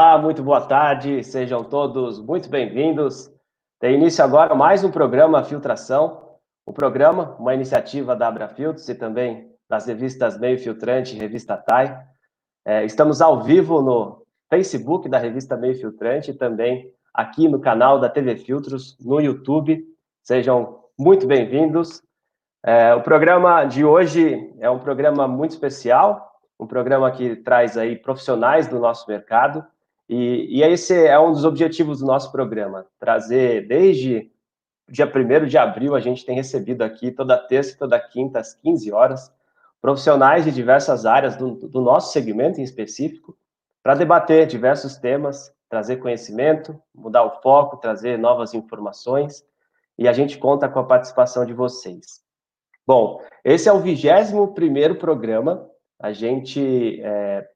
Olá, muito boa tarde, sejam todos muito bem-vindos. Tem início agora mais um programa Filtração, um programa, uma iniciativa da Abrafiltros e também das revistas Meio Filtrante e Revista TAI. É, estamos ao vivo no Facebook da revista Meio Filtrante e também aqui no canal da TV Filtros no YouTube. Sejam muito bem-vindos. É, o programa de hoje é um programa muito especial, um programa que traz aí profissionais do nosso mercado, e, e esse é um dos objetivos do nosso programa, trazer desde dia 1 de abril, a gente tem recebido aqui toda terça e toda quinta, às 15 horas, profissionais de diversas áreas do, do nosso segmento em específico, para debater diversos temas, trazer conhecimento, mudar o foco, trazer novas informações, e a gente conta com a participação de vocês. Bom, esse é o 21 primeiro programa a gente está é,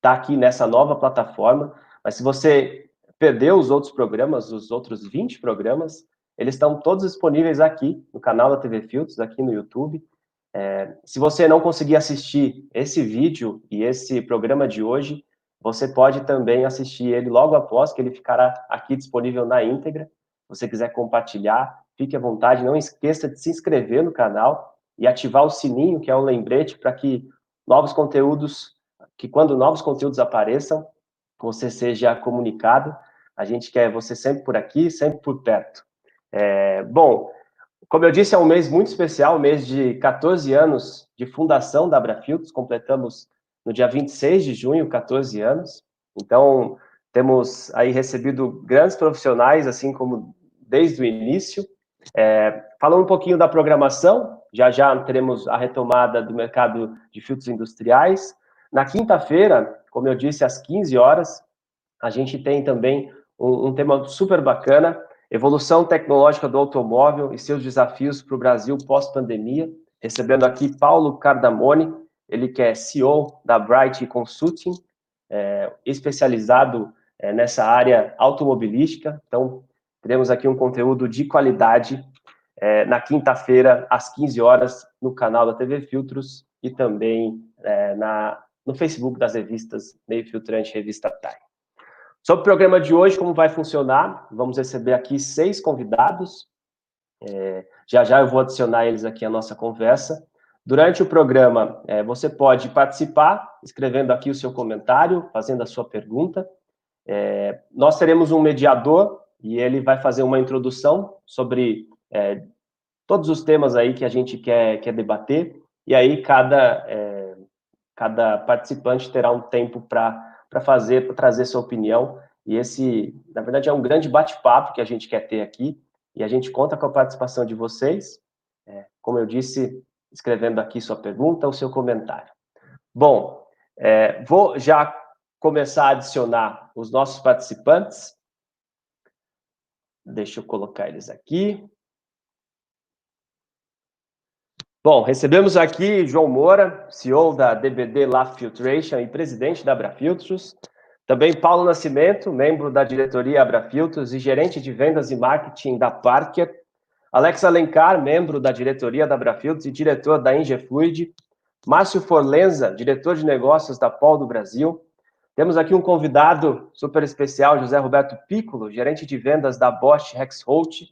tá aqui nessa nova plataforma, mas se você perdeu os outros programas, os outros 20 programas, eles estão todos disponíveis aqui no canal da TV Filtros, aqui no YouTube. É, se você não conseguir assistir esse vídeo e esse programa de hoje, você pode também assistir ele logo após, que ele ficará aqui disponível na íntegra. Se você quiser compartilhar, fique à vontade. Não esqueça de se inscrever no canal e ativar o sininho, que é o lembrete, para que novos conteúdos, que quando novos conteúdos apareçam, você seja comunicado. A gente quer você sempre por aqui, sempre por perto. É, bom, como eu disse, é um mês muito especial, um mês de 14 anos de fundação da Abrafiltros, completamos no dia 26 de junho, 14 anos. Então, temos aí recebido grandes profissionais, assim como desde o início. É, falando um pouquinho da programação, já já teremos a retomada do mercado de filtros industriais. Na quinta-feira, como eu disse, às 15 horas, a gente tem também um, um tema super bacana, evolução tecnológica do automóvel e seus desafios para o Brasil pós-pandemia, recebendo aqui Paulo Cardamone, ele que é CEO da Bright Consulting, é, especializado é, nessa área automobilística, então teremos aqui um conteúdo de qualidade é, na quinta-feira, às 15 horas, no canal da TV Filtros e também é, na, no Facebook das revistas Meio Filtrante Revista Time. Sobre o programa de hoje, como vai funcionar, vamos receber aqui seis convidados. É, já já eu vou adicionar eles aqui à nossa conversa. Durante o programa, é, você pode participar, escrevendo aqui o seu comentário, fazendo a sua pergunta. É, nós teremos um mediador e ele vai fazer uma introdução sobre é, todos os temas aí que a gente quer, quer debater, e aí cada, é, cada participante terá um tempo para fazer, para trazer sua opinião, e esse, na verdade, é um grande bate-papo que a gente quer ter aqui, e a gente conta com a participação de vocês, é, como eu disse, escrevendo aqui sua pergunta ou seu comentário. Bom, é, vou já começar a adicionar os nossos participantes. Deixa eu colocar eles aqui. Bom, recebemos aqui João Moura, CEO da DBD Lab Filtration e presidente da Abrafiltros. Também Paulo Nascimento, membro da diretoria Abrafiltros e gerente de vendas e marketing da Parker. Alex Alencar, membro da diretoria da Abrafiltros e diretor da Ingefluid. Márcio Forlenza, diretor de negócios da Pol do Brasil. Temos aqui um convidado super especial, José Roberto Piccolo, gerente de vendas da Bosch Rexroth.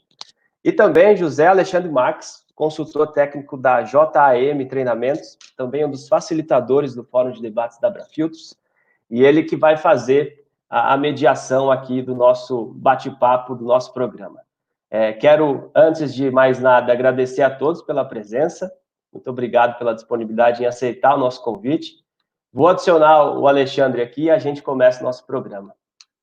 E também José Alexandre Marques, consultor técnico da JAM Treinamentos, também um dos facilitadores do Fórum de Debates da Abrafiltros, e ele que vai fazer a, a mediação aqui do nosso bate-papo, do nosso programa. É, quero, antes de mais nada, agradecer a todos pela presença, muito obrigado pela disponibilidade em aceitar o nosso convite. Vou adicionar o Alexandre aqui e a gente começa o nosso programa.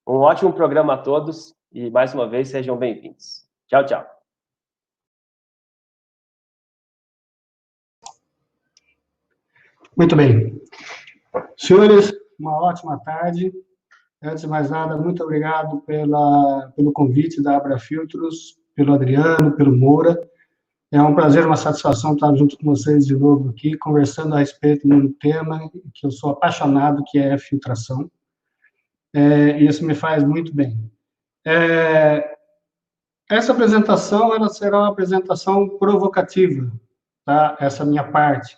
Um ótimo programa a todos e, mais uma vez, sejam bem-vindos. Tchau, tchau. Muito bem. Senhores, uma ótima tarde. Antes de mais nada, muito obrigado pela, pelo convite da Abra Filtros, pelo Adriano, pelo Moura. É um prazer, uma satisfação estar junto com vocês de novo aqui, conversando a respeito de um tema que eu sou apaixonado, que é a filtração. É, isso me faz muito bem. É, essa apresentação ela será uma apresentação provocativa, tá? Essa minha parte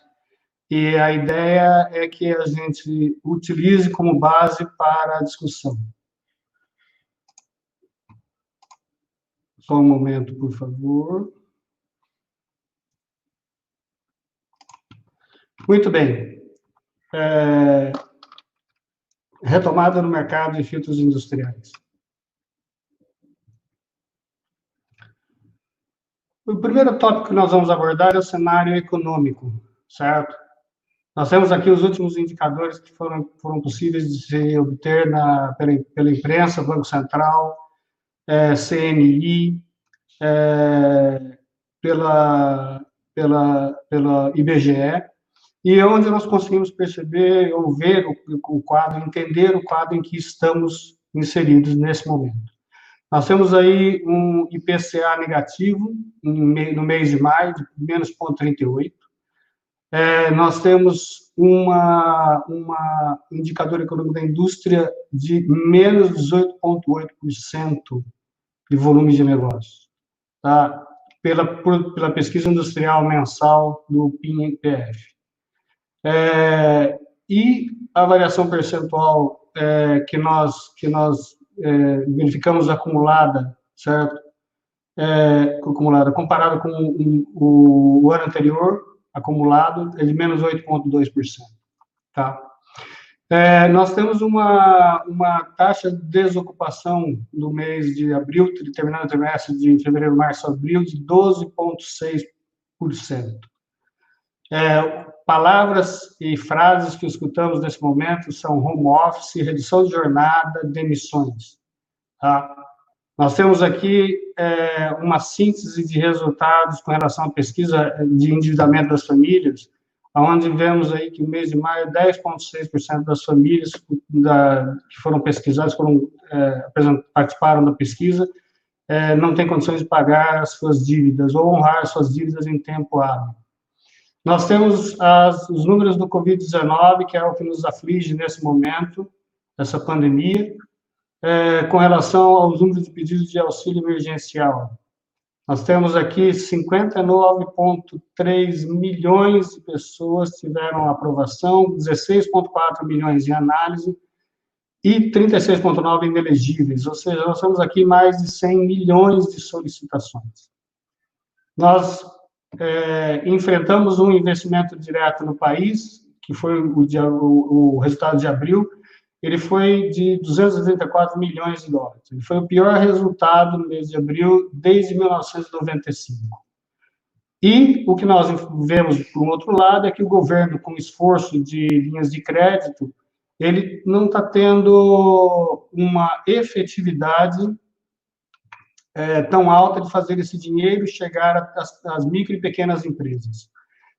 e a ideia é que a gente utilize como base para a discussão. Só um momento, por favor. Muito bem. É... Retomada no mercado de filtros industriais. O primeiro tópico que nós vamos abordar é o cenário econômico, certo? Nós temos aqui os últimos indicadores que foram, foram possíveis de se obter na, pela, pela imprensa, Banco Central, é, CNI, é, pela, pela, pela IBGE, e é onde nós conseguimos perceber ou ver o, o quadro, entender o quadro em que estamos inseridos nesse momento. Nós temos aí um IPCA negativo no mês de maio, de menos 0,38. É, nós temos uma, uma indicador econômico da indústria de menos 18,8% de volume de negócio, tá? pela, pela pesquisa industrial mensal do PIN-PF. É, e a variação percentual é, que nós, que nós é, verificamos acumulada, certo? É, acumulada, comparada com o, o, ano anterior, acumulado, é de menos 8,2%. Tá? É, nós temos uma, uma taxa de desocupação no mês de abril, terminando o trimestre de fevereiro, março, abril, de 12,6%. É, palavras e frases que escutamos nesse momento são home office, redução de jornada, demissões. Tá? Nós temos aqui é, uma síntese de resultados com relação à pesquisa de endividamento das famílias, onde vemos aí que no mês de maio, 10,6% das famílias da, que foram pesquisadas, foram, é, participaram da pesquisa, é, não têm condições de pagar as suas dívidas ou honrar as suas dívidas em tempo hábil. Nós temos as, os números do Covid-19, que é o que nos aflige nesse momento, essa pandemia, é, com relação aos números de pedidos de auxílio emergencial. Nós temos aqui 59,3 milhões de pessoas tiveram aprovação, 16,4 milhões em análise e 36,9 inelegíveis, ou seja, nós temos aqui mais de 100 milhões de solicitações. Nós é, enfrentamos um investimento direto no país, que foi o, o, o, resultado de abril, ele foi de 234 milhões de dólares. Ele foi o pior resultado no mês de abril desde 1995. E o que nós vemos, por outro lado, é que o governo, com esforço de linhas de crédito, ele não está tendo uma efetividade é, tão alta de fazer esse dinheiro chegar às, às micro e pequenas empresas,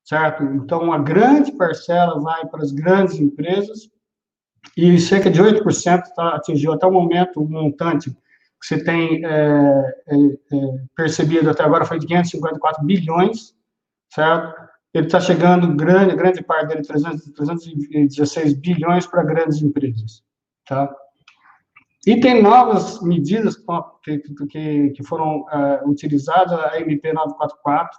certo? Então, uma grande parcela vai para as grandes empresas e cerca de 8% tá, atingiu até o momento o montante que você tem é, é, é percebido até agora foi de 554 bilhões, certo? Ele está chegando grande, grande parte dele, 300, 316 bilhões para grandes empresas, tá? E tem novas medidas que, que, que foram uh, utilizadas, a MP 944,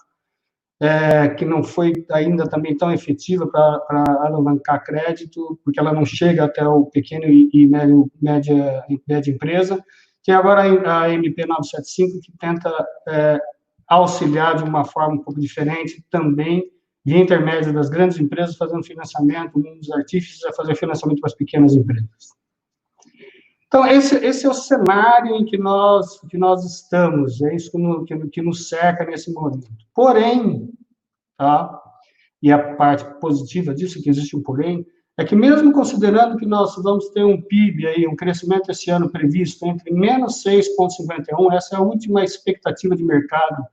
é, que não foi ainda também tão efetiva para alavancar crédito, porque ela não chega até o pequeno e, e médio, média, média empresa. Tem agora a MP 975, que tenta é, auxiliar de uma forma um pouco diferente também, de intermédio das grandes empresas, fazendo financiamento, um dos artífices é fazer financiamento para as pequenas empresas. Então, esse, esse é o cenário em que nós, que nós estamos, é isso que, no, que, que nos cerca nesse momento. Porém, tá? e a parte positiva disso, que existe um porém, é que mesmo considerando que nós vamos ter um PIB aí, um crescimento esse ano previsto entre menos 6,51, essa é a última expectativa de mercado,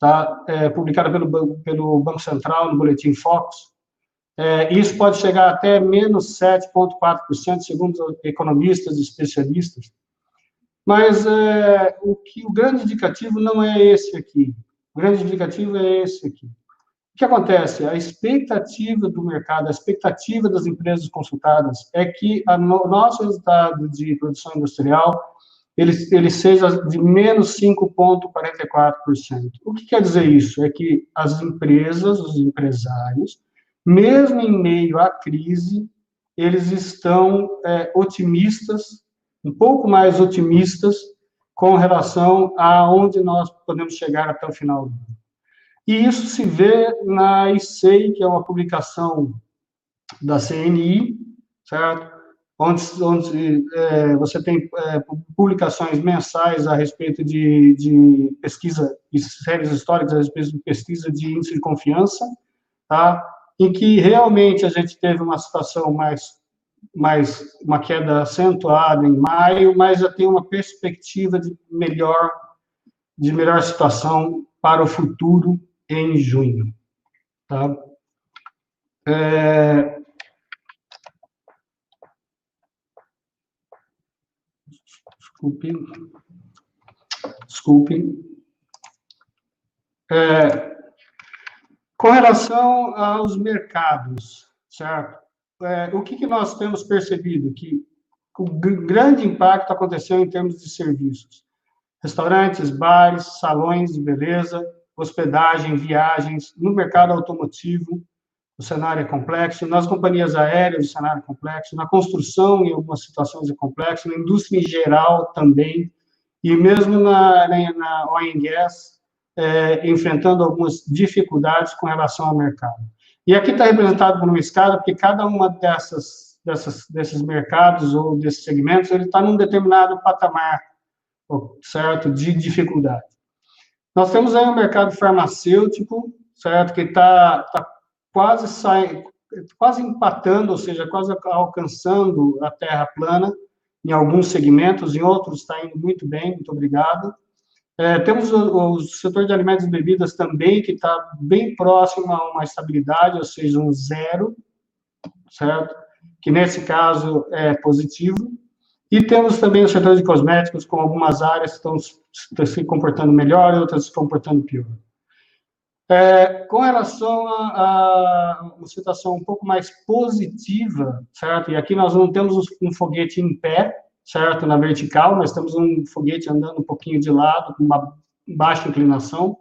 tá? É, publicada pelo, pelo Banco Central no Boletim Focus, é, isso pode chegar até menos 7,4%, segundo economistas e especialistas. Mas é, o, que, o grande indicativo não é esse aqui. O grande indicativo é esse aqui. O que acontece? A expectativa do mercado, a expectativa das empresas consultadas é que o no, nosso resultado de produção industrial ele, ele seja de menos 5,44%. O que quer dizer isso? É que as empresas, os empresários, mesmo em meio à crise, eles estão é, otimistas, um pouco mais otimistas com relação a onde nós podemos chegar até o final do ano. E isso se vê na ICEI, que é uma publicação da CNI, certo? Onde, onde é, você tem é, publicações mensais a respeito de, de pesquisa, séries históricas a respeito de pesquisa de índice de confiança, tá? Em que realmente a gente teve uma situação mais mais uma queda acentuada em maio, mas já tem uma perspectiva de melhor de melhor situação para o futuro em junho. Tá? É... Desculpe. Desculpe. É... Com relação aos mercados, certo? é, o que, que nós temos percebido? Que o grande impacto aconteceu em termos de serviços. Restaurantes, bares, salões de beleza, hospedagem, viagens, no mercado automotivo, o cenário é complexo, nas companhias aéreas, o cenário é complexo, na construção, em algumas situações é complexo, na indústria em geral também, e mesmo na, na, na oil and gas, é, enfrentando algumas dificuldades com relação ao mercado. E aqui está representado por uma escada, porque cada uma dessas, dessas, desses mercados ou desses segmentos, ele está num determinado patamar, certo, de dificuldade. Nós temos aí um mercado farmacêutico, certo, que está tá quase sai, quase empatando, ou seja, quase alcançando a terra plana em alguns segmentos, em outros está indo muito bem, muito obrigado. É, temos o, o, setor de alimentos e bebidas também, que está bem próximo a uma estabilidade, ou seja, um zero, certo? Que nesse caso é positivo. E temos também o setor de cosméticos, com algumas áreas que estão, se comportando melhor e outras se comportando pior. É, com relação a, a, uma situação um pouco mais positiva, certo? E aqui nós não temos um foguete em pé, certo? Na vertical, nós temos um foguete andando um pouquinho de lado, com uma baixa inclinação.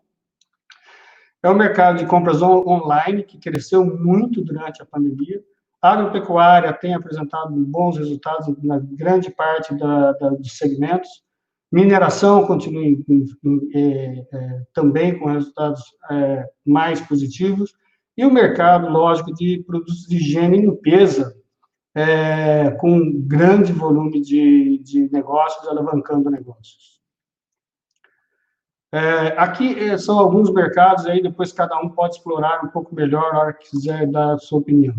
É o mercado de compras on online, que cresceu muito durante a pandemia. A agropecuária tem apresentado bons resultados na grande parte da, da, dos segmentos. Mineração continua em, em, em, é, é, também com resultados é, mais positivos. E o mercado, lógico, de produtos de higiene e limpeza, é, com grande volume de, de negócios, alavancando negócios. É, aqui é, são alguns mercados, aí depois cada um pode explorar um pouco melhor na hora que quiser dar a sua opinião.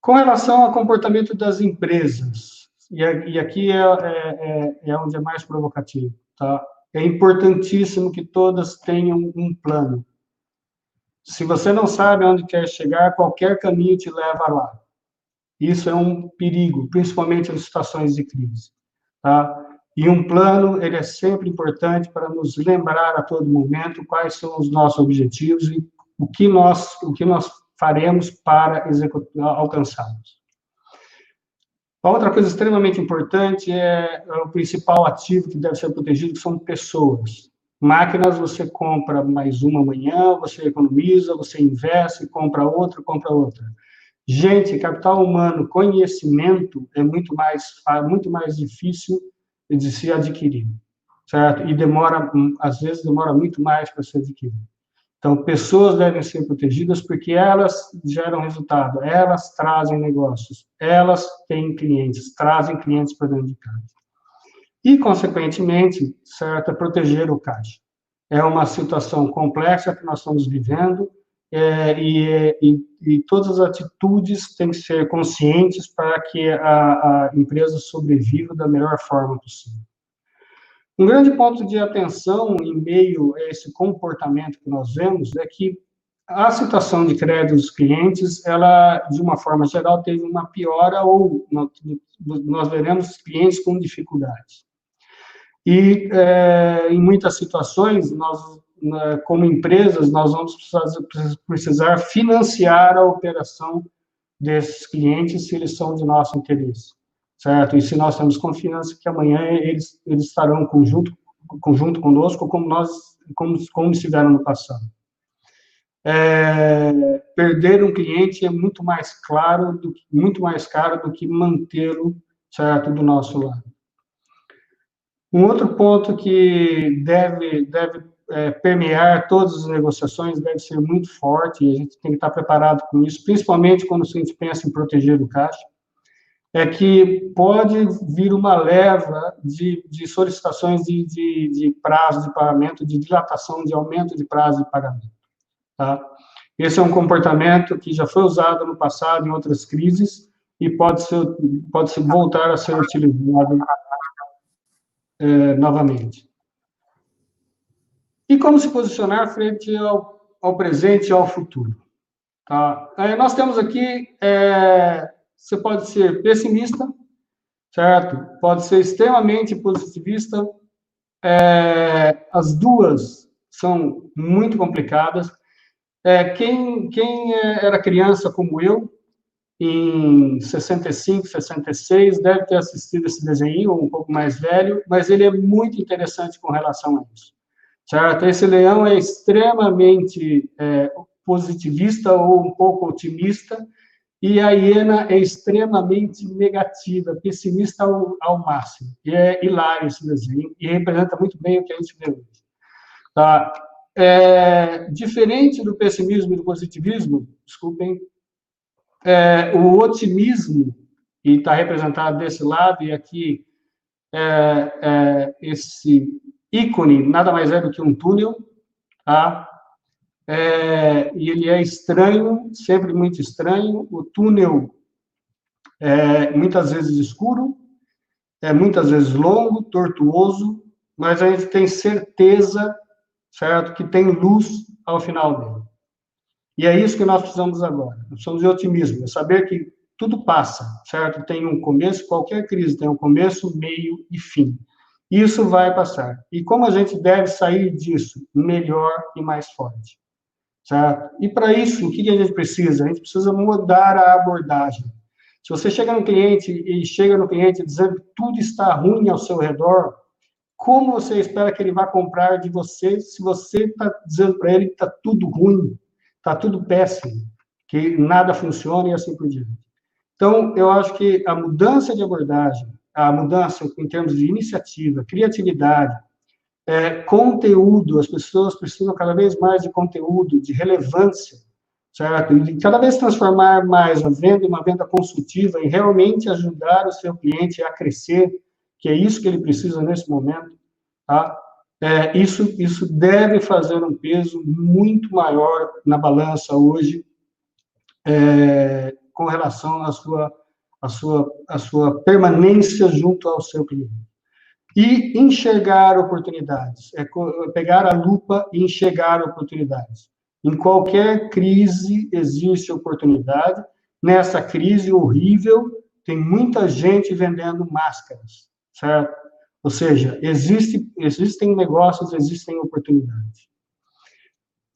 Com relação ao comportamento das empresas, e, e aqui é, é, é, é onde é mais provocativo, tá? É importantíssimo que todas tenham um plano. Se você não sabe onde quer chegar, qualquer caminho te leva lá. Isso é um perigo, principalmente em situações de crise. Tá? E um plano, ele é sempre importante para nos lembrar a todo momento quais são os nossos objetivos e o que nós, o que nós faremos para alcançá-los. outra coisa extremamente importante é, é o principal ativo que deve ser protegido, que são pessoas. Máquinas você compra mais uma amanhã, você economiza, você investe, compra outra, compra outra. Gente, capital humano, conhecimento é muito mais, muito mais difícil de se adquirir, certo? E demora, às vezes demora muito mais para ser adquirido. Então, pessoas devem ser protegidas porque elas geram resultado, elas trazem negócios, elas têm clientes, trazem clientes para dentro de casa. E, consequentemente, certo, é proteger o caixa. É uma situação complexa que nós estamos vivendo, é, e, e, e, todas as atitudes têm que ser conscientes para que a, a, empresa sobreviva da melhor forma possível. Um grande ponto de atenção em meio a esse comportamento que nós vemos é que a situação de crédito dos clientes, ela, de uma forma geral, teve uma piora ou nós veremos clientes com dificuldades. E, é, em muitas situações, nós como empresas, nós vamos precisar financiar a operação desses clientes se eles são de nosso interesse, certo? E se nós temos confiança que amanhã eles, eles estarão conjunto, conjunto conosco, como nós, como, como estiveram no passado. É, perder um cliente é muito mais claro, do, muito mais caro do que mantê-lo, certo, do nosso lado. Um outro ponto que deve, deve é, permear todas as negociações deve ser muito forte, e a gente tem que estar preparado com isso, principalmente quando a gente pensa em proteger o caixa, é que pode vir uma leva de, de solicitações de, de, de prazo de pagamento, de dilatação, de aumento de prazo de pagamento. Tá? Esse é um comportamento que já foi usado no passado em outras crises e pode, ser, pode se voltar a ser utilizado é, novamente. E como se posicionar frente ao, ao presente e ao futuro? Tá? É, nós temos aqui, é, você pode ser pessimista, certo? Pode ser extremamente positivista. É, as duas são muito complicadas. É, quem, quem era criança como eu, em 65, 66, deve ter assistido esse desenho, um pouco mais velho, mas ele é muito interessante com relação a isso. Certo? Esse leão é extremamente é, positivista ou um pouco otimista, e a hiena é extremamente negativa, pessimista ao, ao máximo. E é hilário esse desenho, e representa muito bem o que a gente vê hoje. Tá? É, diferente do pessimismo e do positivismo, desculpem, é, o otimismo, e está representado desse lado, e aqui é, é, esse ícone nada mais é do que um túnel, tá? É, e ele é estranho, sempre muito estranho. O túnel é muitas vezes escuro, é muitas vezes longo, tortuoso, mas a gente tem certeza, certo, que tem luz ao final dele. E é isso que nós precisamos agora. Nós precisamos de otimismo, é saber que tudo passa, certo? Tem um começo, qualquer crise tem um começo, meio e fim. Isso vai passar. E como a gente deve sair disso melhor e mais forte, certo? E para isso, o que a gente precisa? A gente precisa mudar a abordagem. Se você chega no cliente e chega no cliente dizendo que tudo está ruim ao seu redor, como você espera que ele vá comprar de você se você está dizendo para ele que está tudo ruim? está tudo péssimo, que nada funciona e assim por diante. Então, eu acho que a mudança de abordagem, a mudança em termos de iniciativa, criatividade, é, conteúdo, as pessoas precisam cada vez mais de conteúdo, de relevância, certo? E cada vez transformar mais a venda em uma venda consultiva e realmente ajudar o seu cliente a crescer, que é isso que ele precisa nesse momento, tá? é, isso, isso deve fazer um peso muito maior na balança hoje é, com relação à sua, à, sua, à sua permanência junto ao seu cliente. E enxergar oportunidades, é pegar a lupa e enxergar oportunidades. Em qualquer crise existe oportunidade. Nessa crise horrível, tem muita gente vendendo máscaras, certo? Ou seja, existe, existem negócios, existem oportunidades.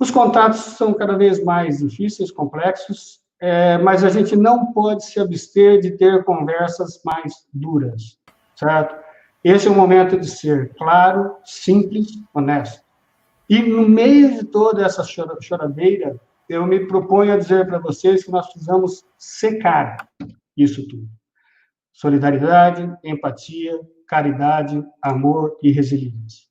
Os contatos são cada vez mais difíceis, complexos, é, mas a gente não pode se abster de ter conversas mais duras, certo? Esse é o momento de ser claro, simples, honesto. E no meio de toda essa choradeira, eu me proponho a dizer para vocês que nós precisamos secar isso tudo. Solidariedade, empatia, caridade, amor e resiliência.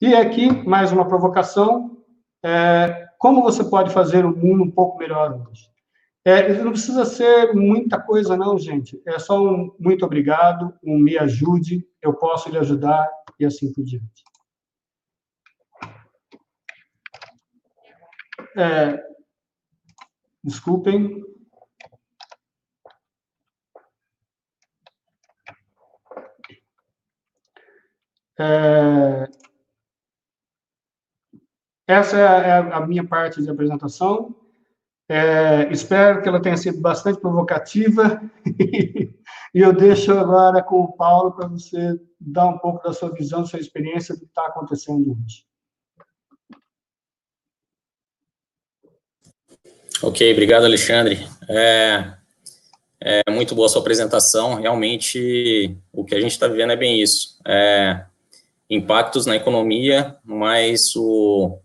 E aqui, mais uma provocação, é, como você pode fazer o mundo um pouco melhor hoje? É, não precisa ser muita coisa, não, gente. É só um muito obrigado, um me ajude, eu posso lhe ajudar e assim por diante. É, desculpem, É... Essa é a minha parte de apresentação. É, espero que ela tenha sido bastante provocativa e eu deixo agora com o Paulo para você dar um pouco da sua visão, da sua experiência do que está acontecendo hoje. Ok, obrigado, Alexandre. É, é muito boa a sua apresentação. Realmente, o que a gente está vivendo é bem isso. É, impactos na economia, mas o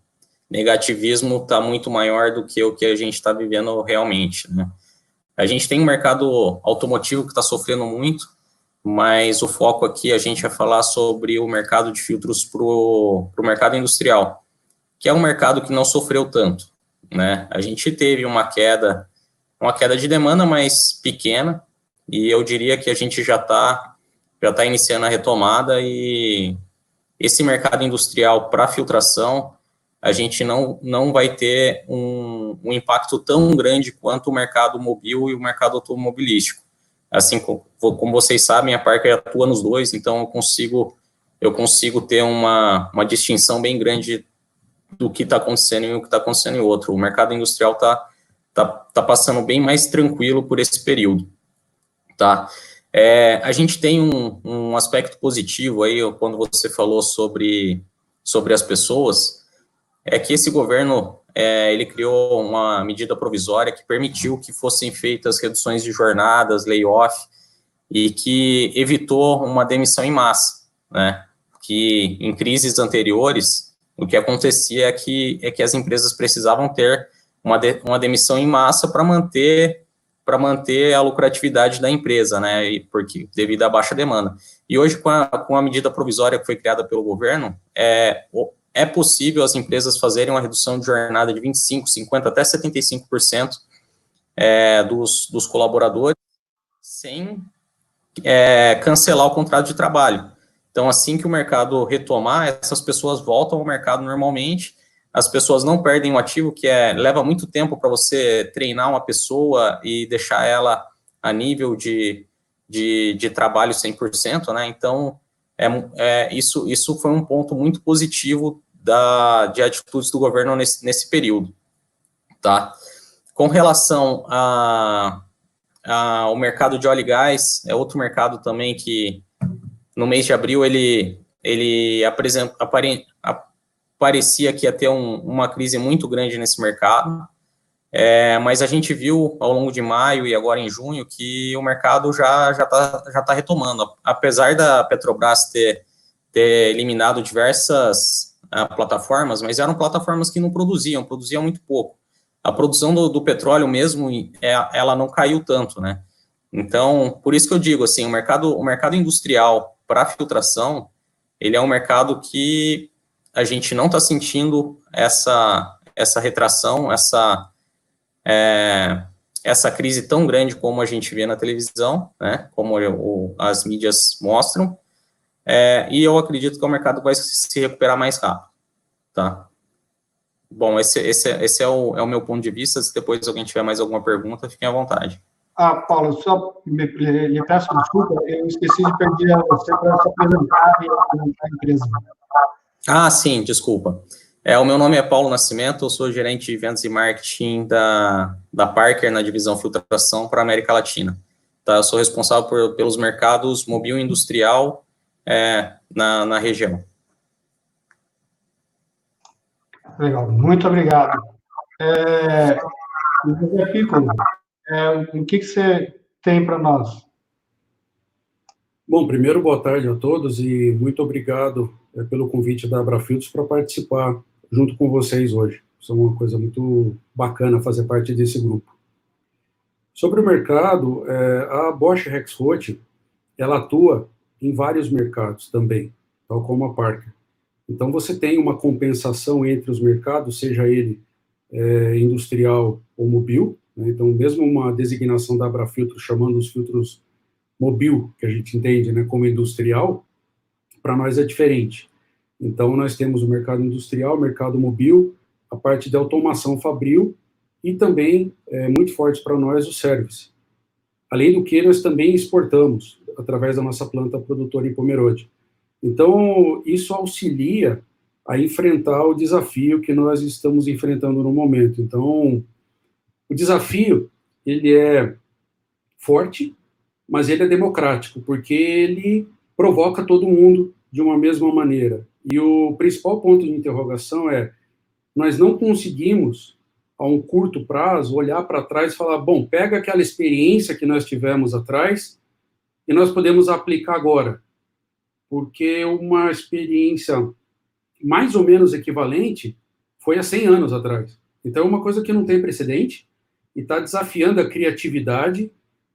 negativismo está muito maior do que o que a gente está vivendo realmente. Né? A gente tem um mercado automotivo que está sofrendo muito, mas o foco aqui a gente vai falar sobre o mercado de filtros para o mercado industrial, que é um mercado que não sofreu tanto, né? A gente teve uma queda, uma queda de demanda mais pequena, e eu diria que a gente já está já tá iniciando a retomada e esse mercado industrial para filtração, a gente não, não vai ter um, um impacto tão grande quanto o mercado mobil e o mercado automobilístico. Assim como, como vocês sabem, a Parker atua nos dois, então eu consigo, eu consigo ter uma, uma distinção bem grande do que está acontecendo e o que está acontecendo em outro. O mercado industrial está tá, tá passando bem mais tranquilo por esse período, tá? É, a gente tem um, um aspecto positivo aí, quando você falou sobre, sobre as pessoas, é que esse governo, é, ele criou uma medida provisória que permitiu que fossem feitas reduções de jornadas, layoff, e que evitou uma demissão em massa, né? Que em crises anteriores, o que acontecia é que, é que as empresas precisavam ter uma, de, uma demissão em massa para manter para manter a lucratividade da empresa, né, e porque devido à baixa demanda. E hoje, com a, com a medida provisória que foi criada pelo governo, é, é possível as empresas fazerem uma redução de jornada de 25%, 50%, até 75% é, dos, dos colaboradores, sem é, cancelar o contrato de trabalho. Então, assim que o mercado retomar, essas pessoas voltam ao mercado normalmente as pessoas não perdem o ativo, que é leva muito tempo para você treinar uma pessoa e deixar ela a nível de, de, de trabalho 100%, né? Então, é, é, isso, isso foi um ponto muito positivo da, de atitudes do governo nesse, nesse período, tá? Com relação a, ao mercado de óleo e gás, é outro mercado também que no mês de abril ele, ele apare, parecia que ia ter um, uma crise muito grande nesse mercado, é, mas a gente viu ao longo de maio e agora em junho que o mercado já já está já tá retomando, apesar da Petrobras ter, ter eliminado diversas uh, plataformas, mas eram plataformas que não produziam, produziam muito pouco. A produção do, do petróleo mesmo, é, ela não caiu tanto, né? Então, por isso que eu digo assim, o mercado, o mercado industrial para filtração, ele é um mercado que a gente não está sentindo essa, essa retração, essa, é, essa crise tão grande como a gente vê na televisão, né, como o, as mídias mostram, é, e eu acredito que o mercado vai se recuperar mais rápido, tá? Bom, esse, esse, esse é, o, é o meu ponto de vista, se depois alguém tiver mais alguma pergunta, fiquem à vontade. Ah, Paulo, só me, lhe peço desculpa, eu esqueci de pedir a você para se apresentar e apresentar a empresa. Ah, sim, desculpa. É, o meu nome é Paulo Nascimento, eu sou gerente de vendas e marketing da, da Parker na divisão filtração para a América Latina. Tá, eu sou responsável por, pelos mercados mobil e industrial é, na, na região. Legal, muito obrigado. É, Piccolo, é, o que, que você tem para nós? Bom, primeiro, boa tarde a todos e muito obrigado é, pelo convite da Abrafiltros para participar junto com vocês hoje. Isso é uma coisa muito bacana fazer parte desse grupo. Sobre o mercado, é, a Bosch Rexroth, ela atua em vários mercados também, tal como a Parker. Então, você tem uma compensação entre os mercados, seja ele é, industrial ou mobil. Né? Então, mesmo uma designação da Abrafiltros chamando os filtros mobil, que a gente entende né, como industrial, para nós é diferente. Então, nós temos o mercado industrial, o mercado mobil, a parte de automação fabril e também, é, muito forte para nós, o service. Além do que, nós também exportamos através da nossa planta produtora em Pomerode. Então, isso auxilia a enfrentar o desafio que nós estamos enfrentando no momento. Então, o desafio, ele é forte, mas ele é democrático, porque ele provoca todo mundo de uma mesma maneira. E o principal ponto de interrogação é: nós não conseguimos, a um curto prazo, olhar para trás e falar, bom, pega aquela experiência que nós tivemos atrás e nós podemos aplicar agora. Porque uma experiência mais ou menos equivalente foi há 100 anos atrás. Então, é uma coisa que não tem precedente e está desafiando a criatividade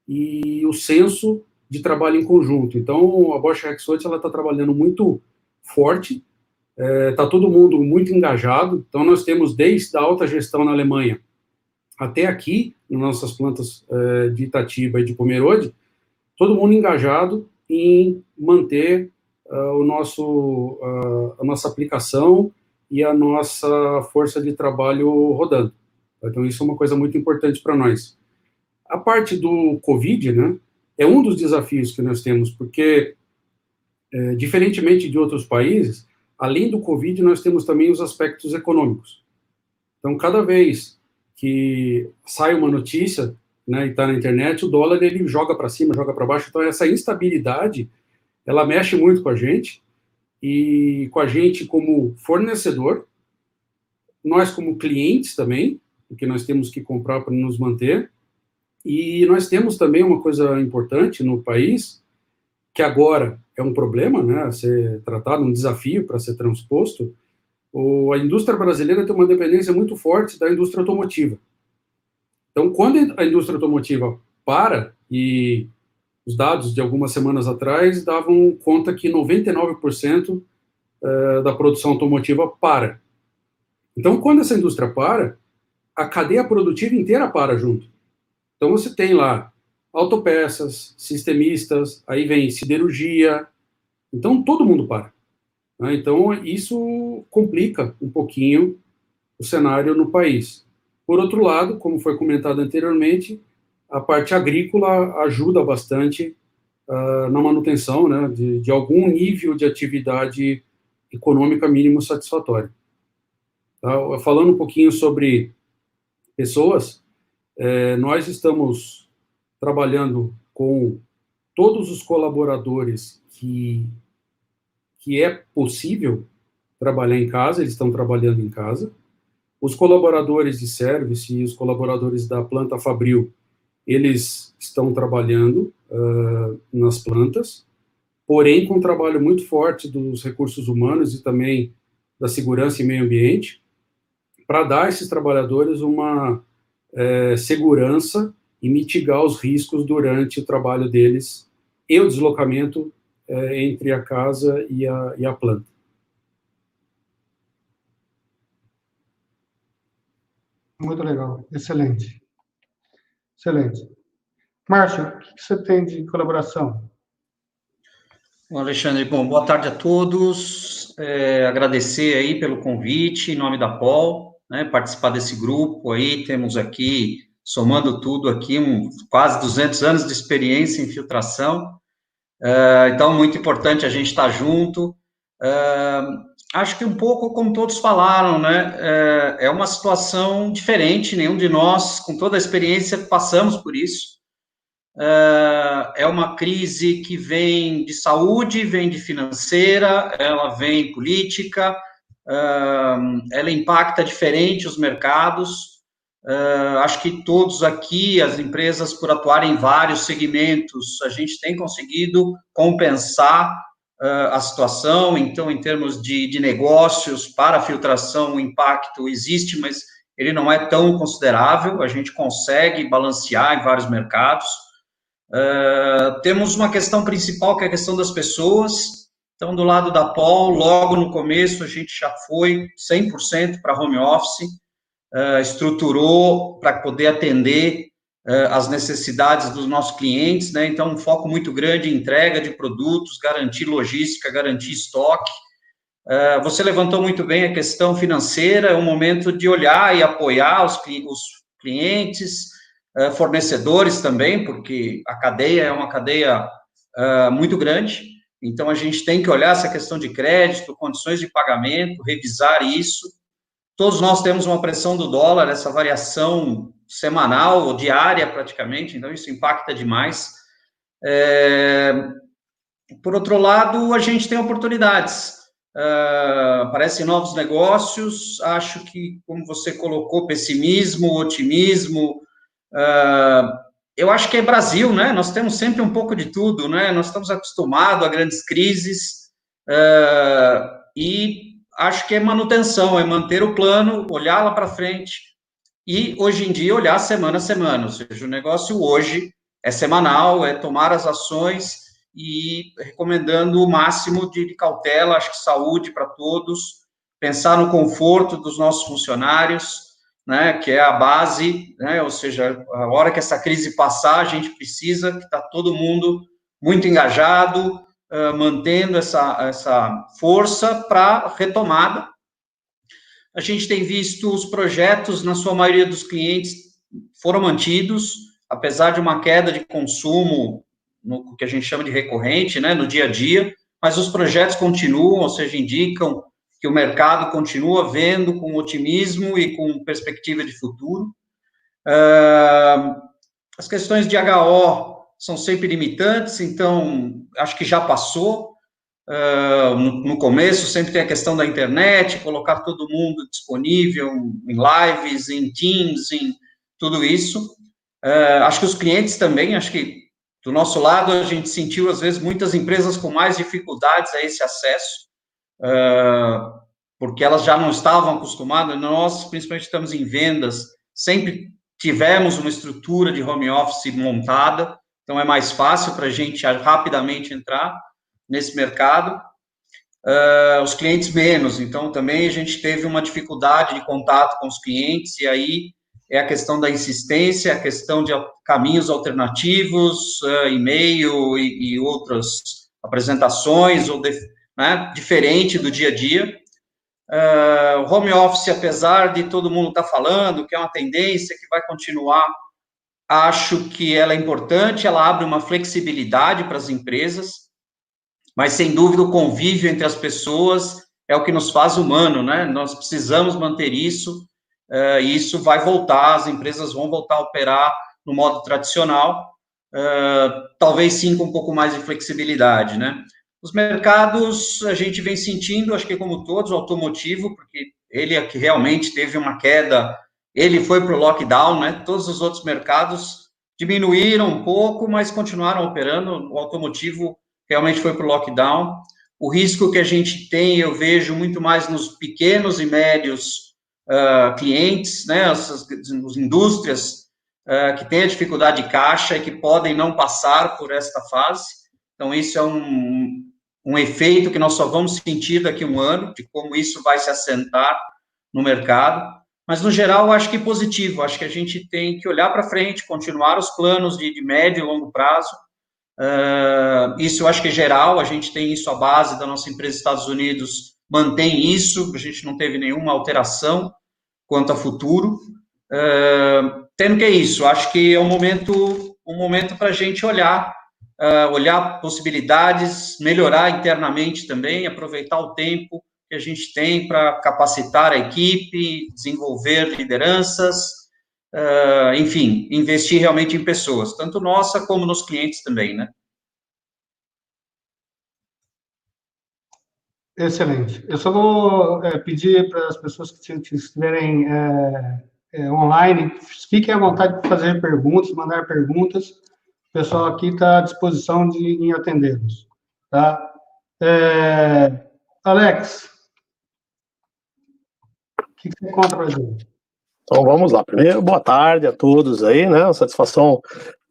e o senso de trabalho em conjunto. Então, a Bosch Rexroth está trabalhando muito forte, está é, tá todo mundo muito engajado. Então, nós temos desde a alta gestão na Alemanha até aqui, nas nossas plantas é, de Itatiba e de Pomerode, todo mundo engajado em manter uh, o nosso, uh, a nossa aplicação e a nossa força de trabalho rodando. Então, isso é uma coisa muito importante para nós. A parte do Covid, né, é um dos desafios que nós temos, porque, é, diferentemente de outros países, além do Covid, nós temos também os aspectos econômicos. Então, cada vez que sai uma notícia né, e está na internet, o dólar ele joga para cima, joga para baixo. Então, essa instabilidade, ela mexe muito com a gente, e com a gente como fornecedor, nós como clientes também, porque nós temos que comprar para nos manter, e nós temos também uma coisa importante no país, que agora é um problema, né, a ser tratado, um desafio para ser transposto, o, a indústria brasileira tem uma dependência muito forte da indústria automotiva. Então, quando a indústria automotiva para, e os dados de algumas semanas atrás davam conta que 99% eh, da produção automotiva para. Então, quando essa indústria para, a cadeia produtiva inteira para junto. Então você tem lá autopeças, sistemistas, aí vem siderurgia, então todo mundo para. Né? Então isso complica um pouquinho o cenário no país. Por outro lado, como foi comentado anteriormente, a parte agrícola ajuda bastante uh, na manutenção né, de, de, algum nível de atividade econômica mínimo satisfatório. Tá? Falando um pouquinho sobre pessoas, é, nós estamos trabalhando com todos os colaboradores que, que é possível trabalhar em casa, eles estão trabalhando em casa. Os colaboradores de service e os colaboradores da planta Fabril, eles estão trabalhando uh, nas plantas, porém com um trabalho muito forte dos recursos humanos e também da segurança e meio ambiente, para dar a esses trabalhadores uma é, segurança e mitigar os riscos durante o trabalho deles e o deslocamento é, entre a casa e a, e a planta. Muito legal, excelente. Excelente. Márcio, o que você tem de colaboração? Bom, Alexandre, bom, boa tarde a todos. É, agradecer aí pelo convite, em nome da POL né, participar desse grupo aí, temos aqui, somando tudo aqui, um, quase 200 anos de experiência em filtração, uh, então, muito importante a gente estar junto, uh, acho que um pouco como todos falaram, né, uh, é uma situação diferente, nenhum de nós, com toda a experiência, passamos por isso, é uma crise que vem de saúde, vem de financeira, ela vem política, ela impacta diferente os mercados. Uh, acho que todos aqui, as empresas, por atuarem em vários segmentos, a gente tem conseguido compensar uh, a situação. Então, em termos de, de negócios, para filtração, o impacto existe, mas ele não é tão considerável. A gente consegue balancear em vários mercados. Uh, temos uma questão principal, que é a questão das pessoas. Então, do lado da Paul, logo no começo, a gente já foi 100% para home office, uh, estruturou para poder atender uh, as necessidades dos nossos clientes, né? Então, um foco muito grande em entrega de produtos, garantir logística, garantir estoque. Uh, você levantou muito bem a questão financeira, é um momento de olhar e apoiar os, os clientes, fornecedores também, porque a cadeia é uma cadeia muito grande, então, a gente tem que olhar essa questão de crédito, condições de pagamento, revisar isso. Todos nós temos uma pressão do dólar, essa variação semanal ou diária, praticamente, então isso impacta demais. É... Por outro lado, a gente tem oportunidades. Uh, aparecem novos negócios. Acho que, como você colocou, pessimismo, otimismo, uh, eu acho que é Brasil, né? Nós temos sempre um pouco de tudo, né? Nós estamos acostumados a grandes crises uh, e acho que é manutenção, é manter o plano, olhar lá para frente e hoje em dia olhar semana a semana, ou seja, o negócio hoje é semanal, é tomar as ações e recomendando o máximo de cautela, acho que saúde para todos, pensar no conforto dos nossos funcionários, né, que é a base, né, ou seja, a hora que essa crise passar, a gente precisa que está todo mundo muito engajado, uh, mantendo essa, essa força para retomada. A gente tem visto os projetos, na sua maioria dos clientes, foram mantidos, apesar de uma queda de consumo, no que a gente chama de recorrente, né, no dia a dia, mas os projetos continuam, ou seja, indicam que o mercado continua vendo com otimismo e com perspectiva de futuro. Uh, as questões de HO são sempre limitantes, então acho que já passou. Uh, no, no, começo sempre tem a questão da internet, colocar todo mundo disponível em lives, em Teams, em tudo isso. Uh, acho que os clientes também, acho que do nosso lado a gente sentiu às vezes muitas empresas com mais dificuldades a esse acesso uh, porque elas já não estavam acostumadas. Nós, principalmente, estamos em vendas, sempre tivemos uma estrutura de home office montada, então é mais fácil para a gente rapidamente entrar nesse mercado. Uh, os clientes menos, então também a gente teve uma dificuldade de contato com os clientes, e aí é a questão da insistência, a questão de caminhos alternativos, uh, e-mail e, e outras apresentações, ou de, né, diferente do dia a dia. Uh, home office, apesar de todo mundo estar tá falando que é uma tendência que vai continuar, acho que ela é importante, ela abre uma flexibilidade para as empresas, mas sem dúvida o convívio entre as pessoas é o que nos faz humano, né? Nós precisamos manter isso, uh, e isso vai voltar, as empresas vão voltar a operar no modo tradicional, uh, talvez sim com um pouco mais de flexibilidade, né? Os mercados, a gente vem sentindo, acho que como todos, o automotivo, porque ele é que realmente teve uma queda, ele foi para o lockdown, né? Todos os outros mercados diminuíram um pouco, mas continuaram operando. O automotivo realmente foi para o lockdown. O risco que a gente tem, eu vejo muito mais nos pequenos e médios uh, clientes, né? As, as, as indústrias uh, que têm a dificuldade de caixa e que podem não passar por esta fase. Então, isso é um, um efeito que nós só vamos sentir daqui a um ano, de como isso vai se assentar no mercado. Mas, no geral, acho que positivo. Acho que a gente tem que olhar para frente, continuar os planos de, de, médio e longo prazo. Uh, isso eu acho que é geral, a gente tem isso à base da nossa empresa Estados Unidos, mantém isso, a gente não teve nenhuma alteração quanto a futuro. Uh, tendo que é isso, acho que é um momento, um momento para a gente olhar uh, olhar possibilidades, melhorar internamente também, aproveitar o tempo que a gente tem para capacitar a equipe, desenvolver lideranças, uh, enfim, investir realmente em pessoas, tanto nossa como nos clientes também, né? Excelente. Eu só vou é, pedir para as pessoas que estiverem é, é, online, fiquem à vontade de fazer perguntas, mandar perguntas o pessoal aqui está à disposição de, em atendê-los. Tá? É, Alex, o que, você conta para gente? Então vamos lá. Primeiro, boa tarde a todos aí, né? Satisfação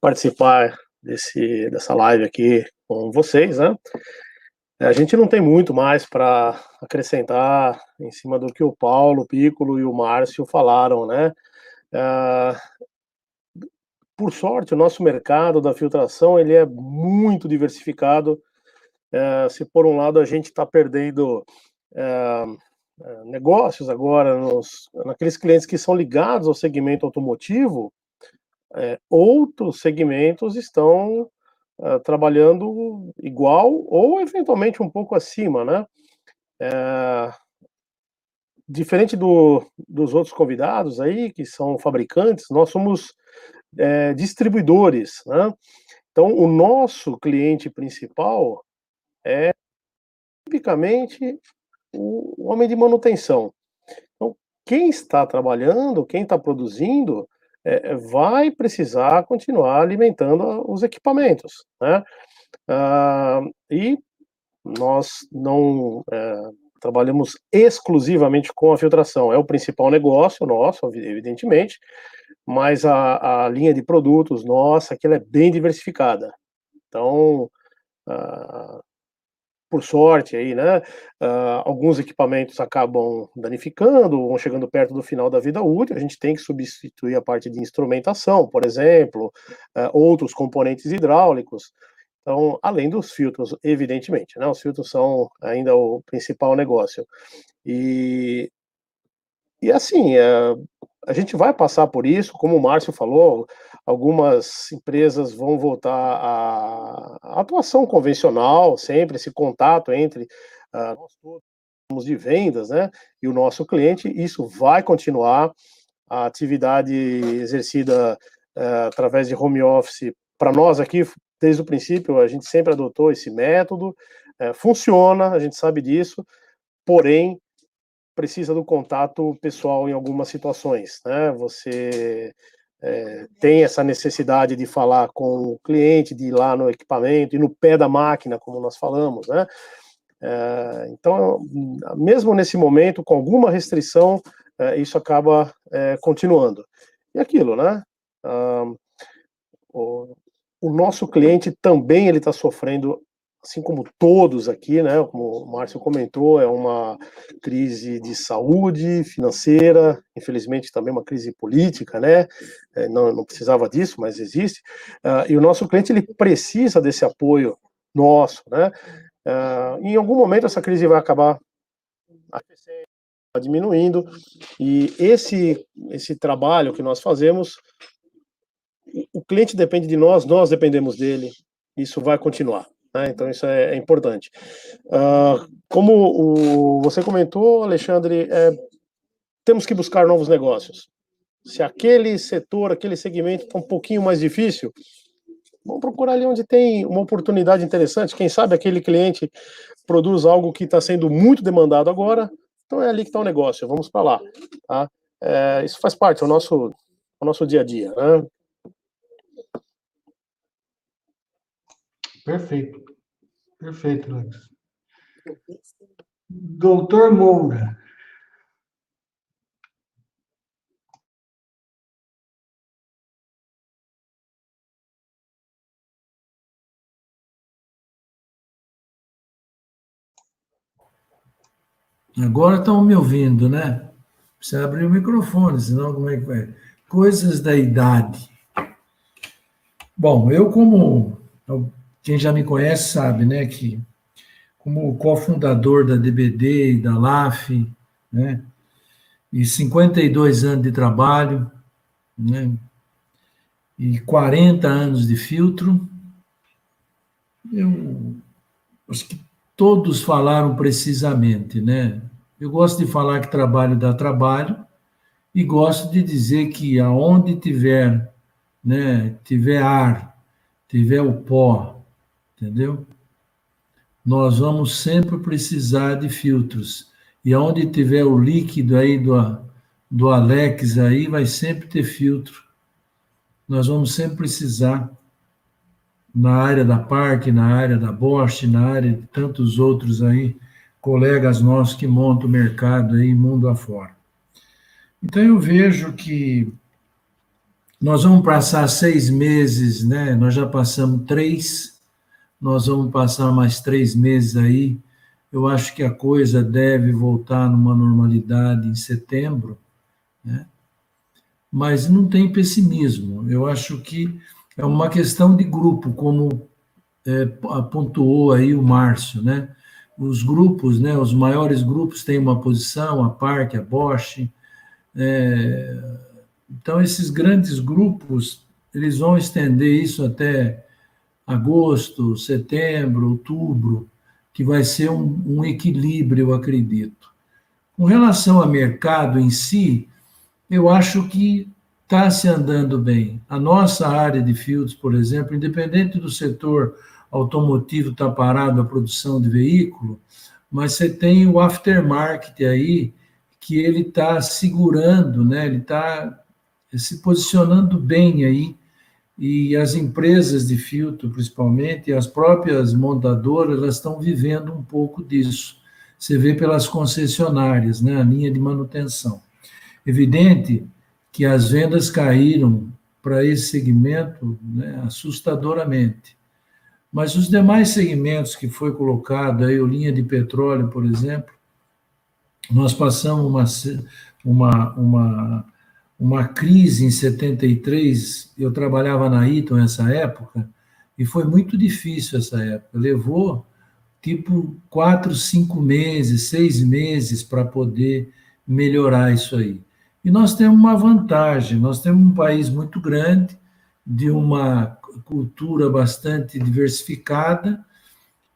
participar desse, dessa live aqui com vocês, né? É, a gente não tem muito mais para acrescentar em cima do que o Paulo, o Piccolo e o Márcio falaram, né? Uh, por sorte, o nosso mercado da filtração ele é muito diversificado. É, se por um lado a gente está perdendo é, é, negócios agora nos, naqueles clientes que são ligados ao segmento automotivo, é, outros segmentos estão é, trabalhando igual ou eventualmente um pouco acima, né? É, diferente do, dos outros convidados aí, que são fabricantes, nós somos é, distribuidores. Né? Então, o nosso cliente principal é tipicamente o homem de manutenção. Então, quem está trabalhando, quem está produzindo, é, vai precisar continuar alimentando os equipamentos. Né? Ah, e nós não é, trabalhamos exclusivamente com a filtração. É o principal negócio nosso, evidentemente, mas a, a linha de produtos nossa, aqui é bem diversificada. Então, uh, por sorte aí, né, uh, alguns equipamentos acabam danificando, vão chegando perto do final da vida útil, a gente tem que substituir a parte de instrumentação, por exemplo, uh, outros componentes hidráulicos, então, além dos filtros, evidentemente, né? Os filtros são ainda o principal negócio. E, e assim, é, a gente vai passar por isso, como o Márcio falou, algumas empresas vão voltar à, atuação convencional, sempre esse contato entre uh, nós todos de vendas, né, e o nosso cliente, isso vai continuar. A atividade exercida uh, através de home office, para nós aqui, desde o princípio, a gente sempre adotou esse método, uh, funciona, a gente sabe disso, porém, precisa do contato pessoal em algumas situações, né? Você é, tem essa necessidade de falar com o cliente, de ir lá no equipamento e no pé da máquina, como nós falamos, né? É, então, mesmo nesse momento, com alguma restrição, é, isso acaba continuando. E aquilo, né? Ah, o, o nosso cliente também ele está sofrendo assim como todos aqui, né, como o Márcio comentou, é uma crise de saúde financeira, infelizmente também uma crise política, né, é, não, não precisava disso, mas existe, uh, e o nosso cliente ele precisa desse apoio nosso, né, uh, em algum momento essa crise vai acabar diminuindo, e esse, esse trabalho que nós fazemos, o cliente depende de nós, nós dependemos dele, isso vai continuar. Né? Então, isso é, é importante. Uh, como o, você comentou, Alexandre, é, temos que buscar novos negócios. Se aquele setor, aquele segmento está um pouquinho mais difícil, vamos procurar ali onde tem uma oportunidade interessante. Quem sabe aquele cliente produz algo que está sendo muito demandado agora, então é ali que está o negócio, vamos para lá. Tá? É, isso faz parte do nosso, do nosso dia a dia. Né? Perfeito. Perfeito, Lucas. Doutor Moura. Agora estão me ouvindo, né? Precisa abrir o microfone, senão como é que vai? Coisas da idade. Bom, eu como quem já me conhece sabe, né, que como cofundador da DBD e da LAF, né, e 52 anos de trabalho, né, e 40 anos de filtro, eu acho que todos falaram precisamente, né? Eu gosto de falar que trabalho dá trabalho e gosto de dizer que aonde tiver, né, tiver ar, tiver o pó, entendeu? Nós vamos sempre precisar de filtros. E aonde tiver o líquido aí do, do Alex aí, vai sempre ter filtro. Nós vamos sempre precisar na área da Parque, na área da Bosch, na área de tantos outros aí, colegas nossos que montam o mercado aí mundo afora. Então eu vejo que nós vamos passar seis meses, né? Nós já passamos três, nós vamos passar mais três meses aí. Eu acho que a coisa deve voltar numa normalidade em setembro, né? mas não tem pessimismo. Eu acho que é uma questão de grupo, como é, apontou aí o Márcio, né? Os grupos, né? Os maiores grupos têm uma posição, a Parque, a Bosch. É, então, esses grandes grupos, eles vão estender isso até agosto, setembro, outubro, que vai ser um, um equilíbrio, eu acredito. Com relação ao mercado em si, eu acho que está se andando bem. A nossa área de filtros, por exemplo, independente do setor automotivo estar tá parado a produção de veículo, mas você tem o aftermarket aí que ele está segurando, né? Ele está se posicionando bem aí e as empresas de filtro, principalmente, as próprias montadoras, elas estão vivendo um pouco disso. você vê pelas concessionárias, né, a linha de manutenção. Evidente que as vendas caíram para esse segmento né, assustadoramente. Mas os demais segmentos que foi colocado, aí, a linha de petróleo, por exemplo, nós passamos uma, uma, uma, uma crise em 73, eu trabalhava na Iton nessa época, e foi muito difícil essa época. Levou tipo quatro, cinco meses, seis meses para poder melhorar isso aí. E nós temos uma vantagem: nós temos um país muito grande, de uma cultura bastante diversificada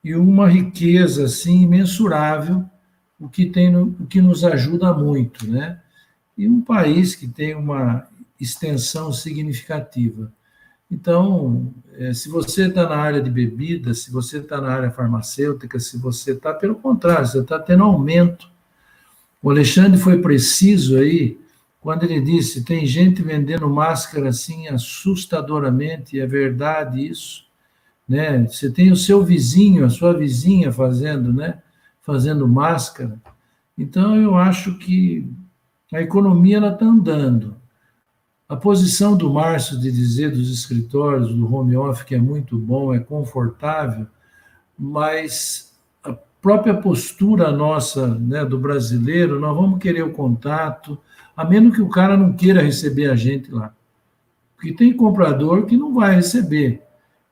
e uma riqueza assim imensurável, o que tem o que nos ajuda muito, né? E um país que tem uma extensão significativa. Então, é, se você está na área de bebidas, se você está na área farmacêutica, se você está, pelo contrário, você está tendo aumento. O Alexandre foi preciso aí, quando ele disse: tem gente vendendo máscara assim assustadoramente, e é verdade isso. Né? Você tem o seu vizinho, a sua vizinha fazendo, né? Fazendo máscara. Então, eu acho que a economia está andando. A posição do Márcio de dizer dos escritórios, do home office, que é muito bom, é confortável, mas a própria postura nossa, né, do brasileiro, nós vamos querer o contato, a menos que o cara não queira receber a gente lá. Porque tem comprador que não vai receber.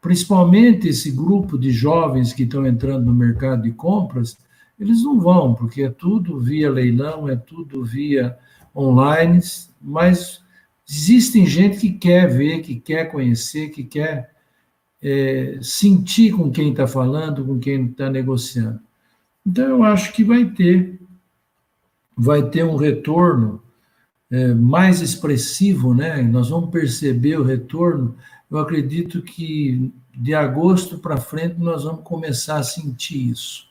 Principalmente esse grupo de jovens que estão entrando no mercado de compras, eles não vão, porque é tudo via leilão, é tudo via online, mas Existem gente que quer ver, que quer conhecer, que quer é, sentir com quem está falando, com quem está negociando. Então, eu acho que vai ter, vai ter um retorno é, mais expressivo, né? Nós vamos perceber o retorno. Eu acredito que de agosto para frente nós vamos começar a sentir isso.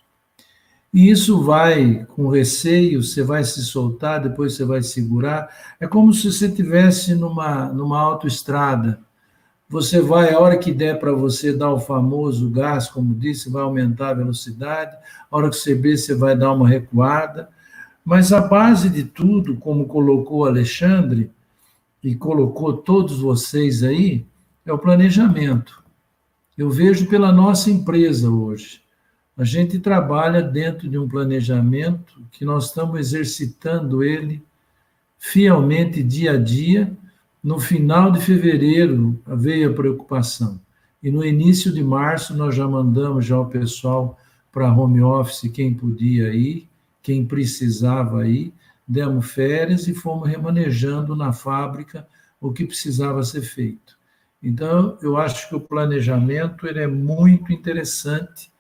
E isso vai com receio, você vai se soltar, depois você vai segurar. É como se você estivesse numa, numa autoestrada. Você vai, a hora que der para você dar o famoso gás, como disse, vai aumentar a velocidade. A hora que você vê, você vai dar uma recuada. Mas a base de tudo, como colocou Alexandre, e colocou todos vocês aí, é o planejamento. Eu vejo pela nossa empresa hoje. A gente trabalha dentro de um planejamento que nós estamos exercitando ele fielmente dia a dia. No final de fevereiro veio a preocupação. E no início de março nós já mandamos já o pessoal para home office, quem podia ir, quem precisava ir, demos férias e fomos remanejando na fábrica o que precisava ser feito. Então, eu acho que o planejamento ele é muito interessante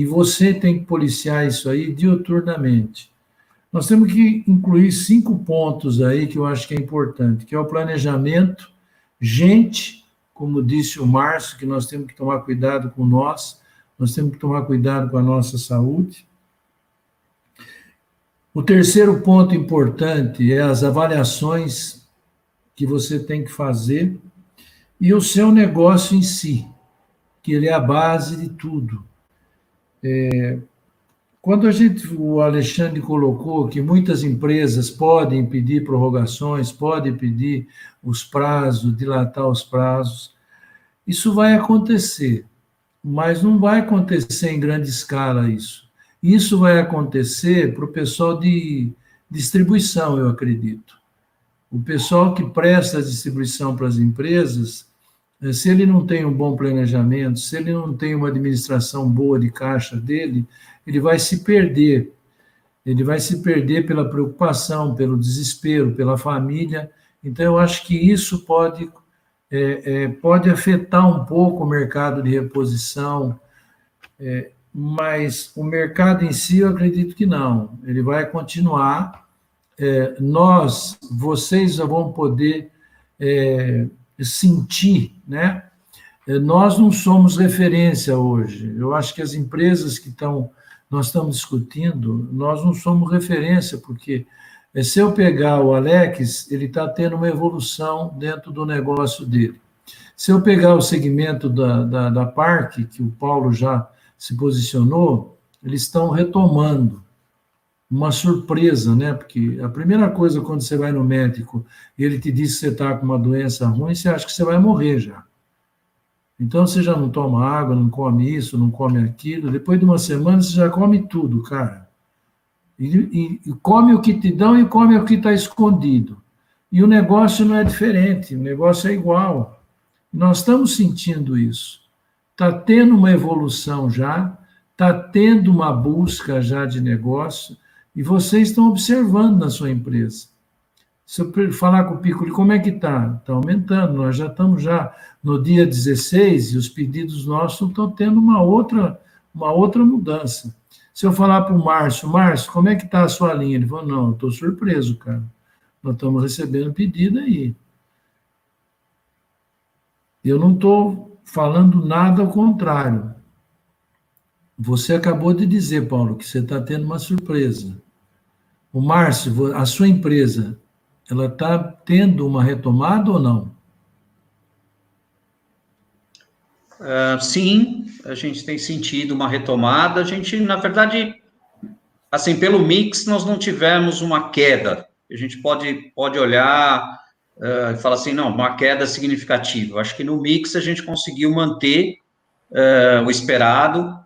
e você tem que policiar isso aí diuturnamente. Nós temos que incluir cinco pontos aí que eu acho que é importante, que é o planejamento, gente, como disse o Márcio, que nós temos que tomar cuidado com nós, nós temos que tomar cuidado com a nossa saúde. O terceiro ponto importante é as avaliações que você tem que fazer e o seu negócio em si, que ele é a base de tudo. É, quando a gente, o Alexandre colocou que muitas empresas podem pedir prorrogações, podem pedir os prazos, dilatar os prazos, isso vai acontecer, mas não vai acontecer em grande escala isso. Isso vai acontecer para o pessoal de distribuição, eu acredito. O pessoal que presta a distribuição para as empresas, se ele não tem um bom planejamento, se ele não tem uma administração boa de caixa dele, ele vai se perder. Ele vai se perder pela preocupação, pelo desespero, pela família. Então, eu acho que isso pode, é, é, pode afetar um pouco o mercado de reposição, é, mas o mercado em si, eu acredito que não. Ele vai continuar. É, nós, vocês vão poder é, sentir, né? Eh, nós não somos referência hoje. Eu acho que as empresas que estão, nós estamos discutindo, nós não somos referência, porque eh, se eu pegar o Alex, ele está tendo uma evolução dentro do negócio dele. Se eu pegar o segmento da, da, da Parque, que o Paulo já se posicionou, eles estão retomando. Uma surpresa, né? Porque a primeira coisa quando você vai no médico e ele te diz que você está com uma doença ruim, você acha que você vai morrer já. Então você já não toma água, não come isso, não come aquilo. Depois de uma semana você já come tudo, cara. E, e, e come o que te dão e come o que está escondido. E o negócio não é diferente, o negócio é igual. Nós estamos sentindo isso. Está tendo uma evolução já, está tendo uma busca já de negócio, e vocês estão observando na sua empresa. Se eu falar com o Piccoli, como é que está? Está aumentando, nós já estamos já no dia 16 e os pedidos nossos estão tendo uma outra, uma outra mudança. Se eu falar para o Márcio, Márcio, como é que está a sua linha? Ele falou, não, estou surpreso, cara. Nós estamos recebendo pedido aí. Eu não estou falando nada ao contrário. Você acabou de dizer, Paulo, que você está tendo uma surpresa. O Márcio, a sua empresa, ela está tendo uma retomada ou não? Uh, sim, a gente tem sentido uma retomada. A gente, na verdade, assim, pelo mix, nós não tivemos uma queda. A gente pode, pode olhar uh, e falar assim, não, uma queda significativa. Acho que no mix a gente conseguiu manter uh, o esperado.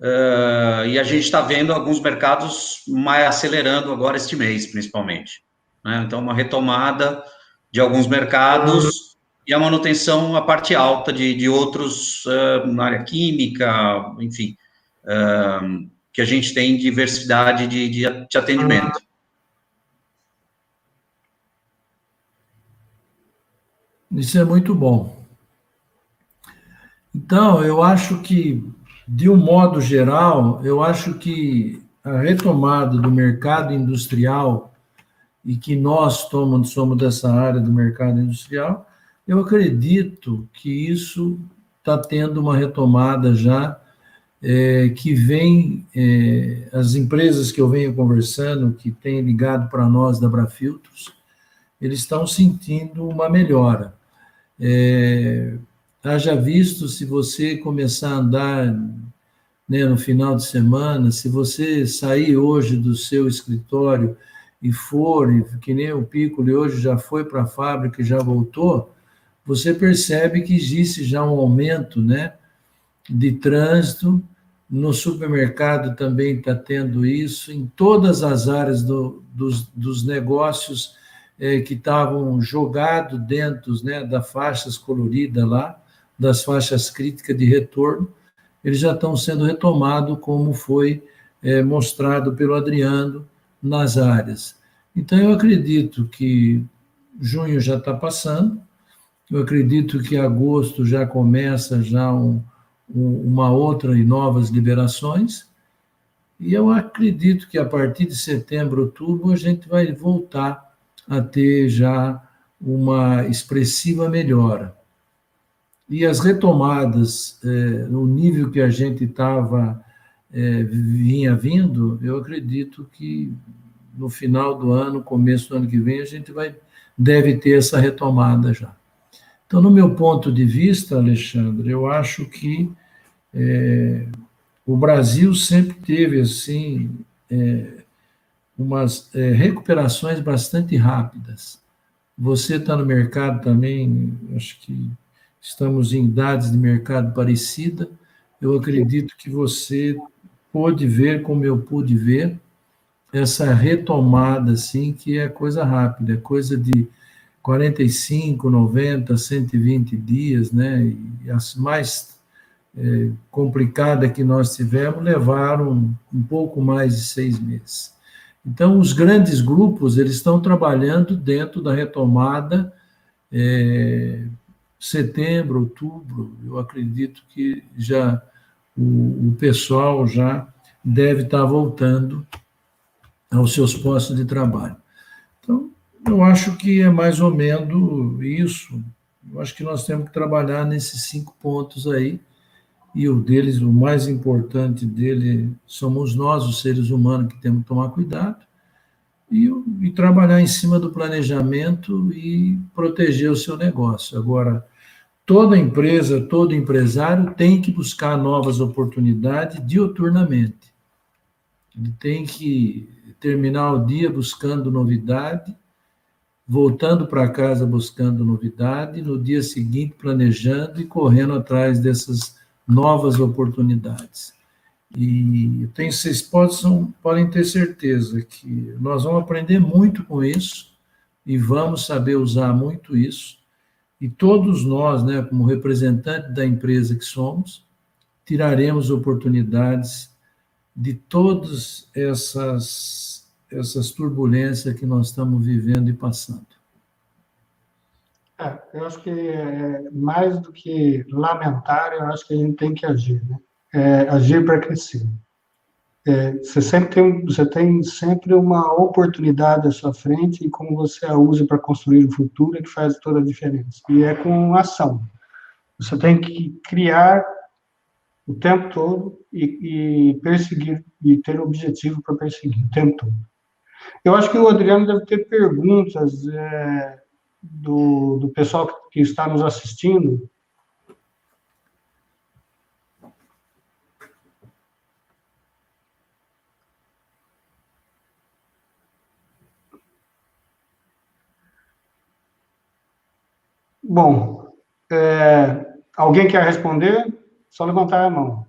Uh, e a gente está vendo alguns mercados mais acelerando agora este mês, principalmente. Né? Então, uma retomada de alguns mercados e a manutenção, a parte alta de, de outros uh, na área química, enfim, uh, que a gente tem diversidade de, de, de atendimento. Isso é muito bom. Então, eu acho que de um modo geral, eu acho que a retomada do mercado industrial e que nós tomamos, somos dessa área do mercado industrial, eu acredito que isso está tendo uma retomada já, é, que vem, é, as empresas que eu venho conversando, que têm ligado para nós da Brafiltros, eles estão sentindo uma melhora. É, Haja visto se você começar a andar né, no final de semana, se você sair hoje do seu escritório e for, que nem o Piccoli hoje já foi para a fábrica e já voltou, você percebe que existe já um aumento né, de trânsito. No supermercado também está tendo isso, em todas as áreas do, dos, dos negócios é, que estavam jogados dentro né, das faixas coloridas lá, das faixas críticas de retorno, eles já estão sendo retomados, como foi é, mostrado pelo Adriano nas áreas. Então, eu acredito que junho já está passando, eu acredito que agosto já começa já um, um, uma outra e novas liberações, e eu acredito que a partir de setembro, outubro, a gente vai voltar a ter já uma expressiva melhora. E as retomadas, é, no nível que a gente estava, é, vinha vindo, eu acredito que no final do ano, começo do ano que vem, a gente vai, deve ter essa retomada já. Então, no meu ponto de vista, Alexandre, eu acho que é, o Brasil sempre teve, assim, umas recuperações bastante rápidas. Você está no mercado também, acho que estamos em idades de mercado parecida. Eu acredito que você pôde ver, como eu pude ver, essa retomada, assim, que é coisa rápida, é coisa de 45, 90, 120 dias, né? E as mais é, complicadas que nós tivemos levaram um pouco mais de seis meses. Então, os grandes grupos, eles estão trabalhando dentro da retomada é, setembro, outubro, eu acredito que já o, o pessoal já deve estar voltando aos seus postos de trabalho. Então, eu acho que é mais ou menos isso. Eu acho que nós temos que trabalhar nesses cinco pontos aí, e o deles, o mais importante dele, somos nós, os seres humanos, que temos que tomar cuidado, e, e trabalhar em cima do planejamento e proteger o seu negócio. Agora, toda empresa, todo empresário tem que buscar novas oportunidades dioturnamente. Ele tem que terminar o dia buscando novidade, voltando para casa buscando novidade, no dia seguinte planejando e correndo atrás dessas novas oportunidades. E tenho, vocês possam, podem ter certeza que nós vamos aprender muito com isso e vamos saber usar muito isso. E todos nós, né, como representantes da empresa que somos, tiraremos oportunidades de todas essas, essas turbulências que nós estamos vivendo e passando. É, eu acho que é, mais do que lamentar, eu acho que a gente tem que agir, né? É, agir para crescer. É, você sempre tem, você tem sempre uma oportunidade à sua frente e como você a usa para construir o futuro é que faz toda a diferença. E é com ação. Você tem que criar o tempo todo e, e perseguir, e ter objetivo para perseguir o tempo todo. Eu acho que o Adriano deve ter perguntas é, do, do pessoal que está nos assistindo. Bom, é, alguém quer responder? Só levantar a mão.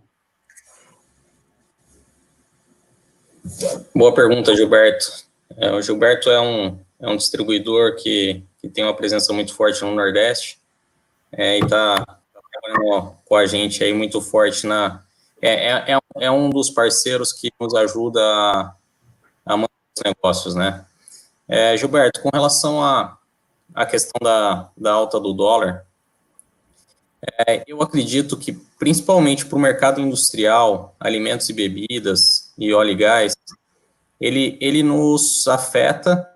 Boa pergunta, Gilberto. É, o Gilberto é um, é um distribuidor que, que tem uma presença muito forte no Nordeste é, e está trabalhando com a gente aí muito forte na. É, é, é, é um dos parceiros que nos ajuda a, a manter os negócios, né? É, Gilberto, com relação a, a questão da, da alta do dólar, é, eu acredito que, principalmente para o mercado industrial, alimentos e bebidas e óleo e gás, ele, ele nos afeta,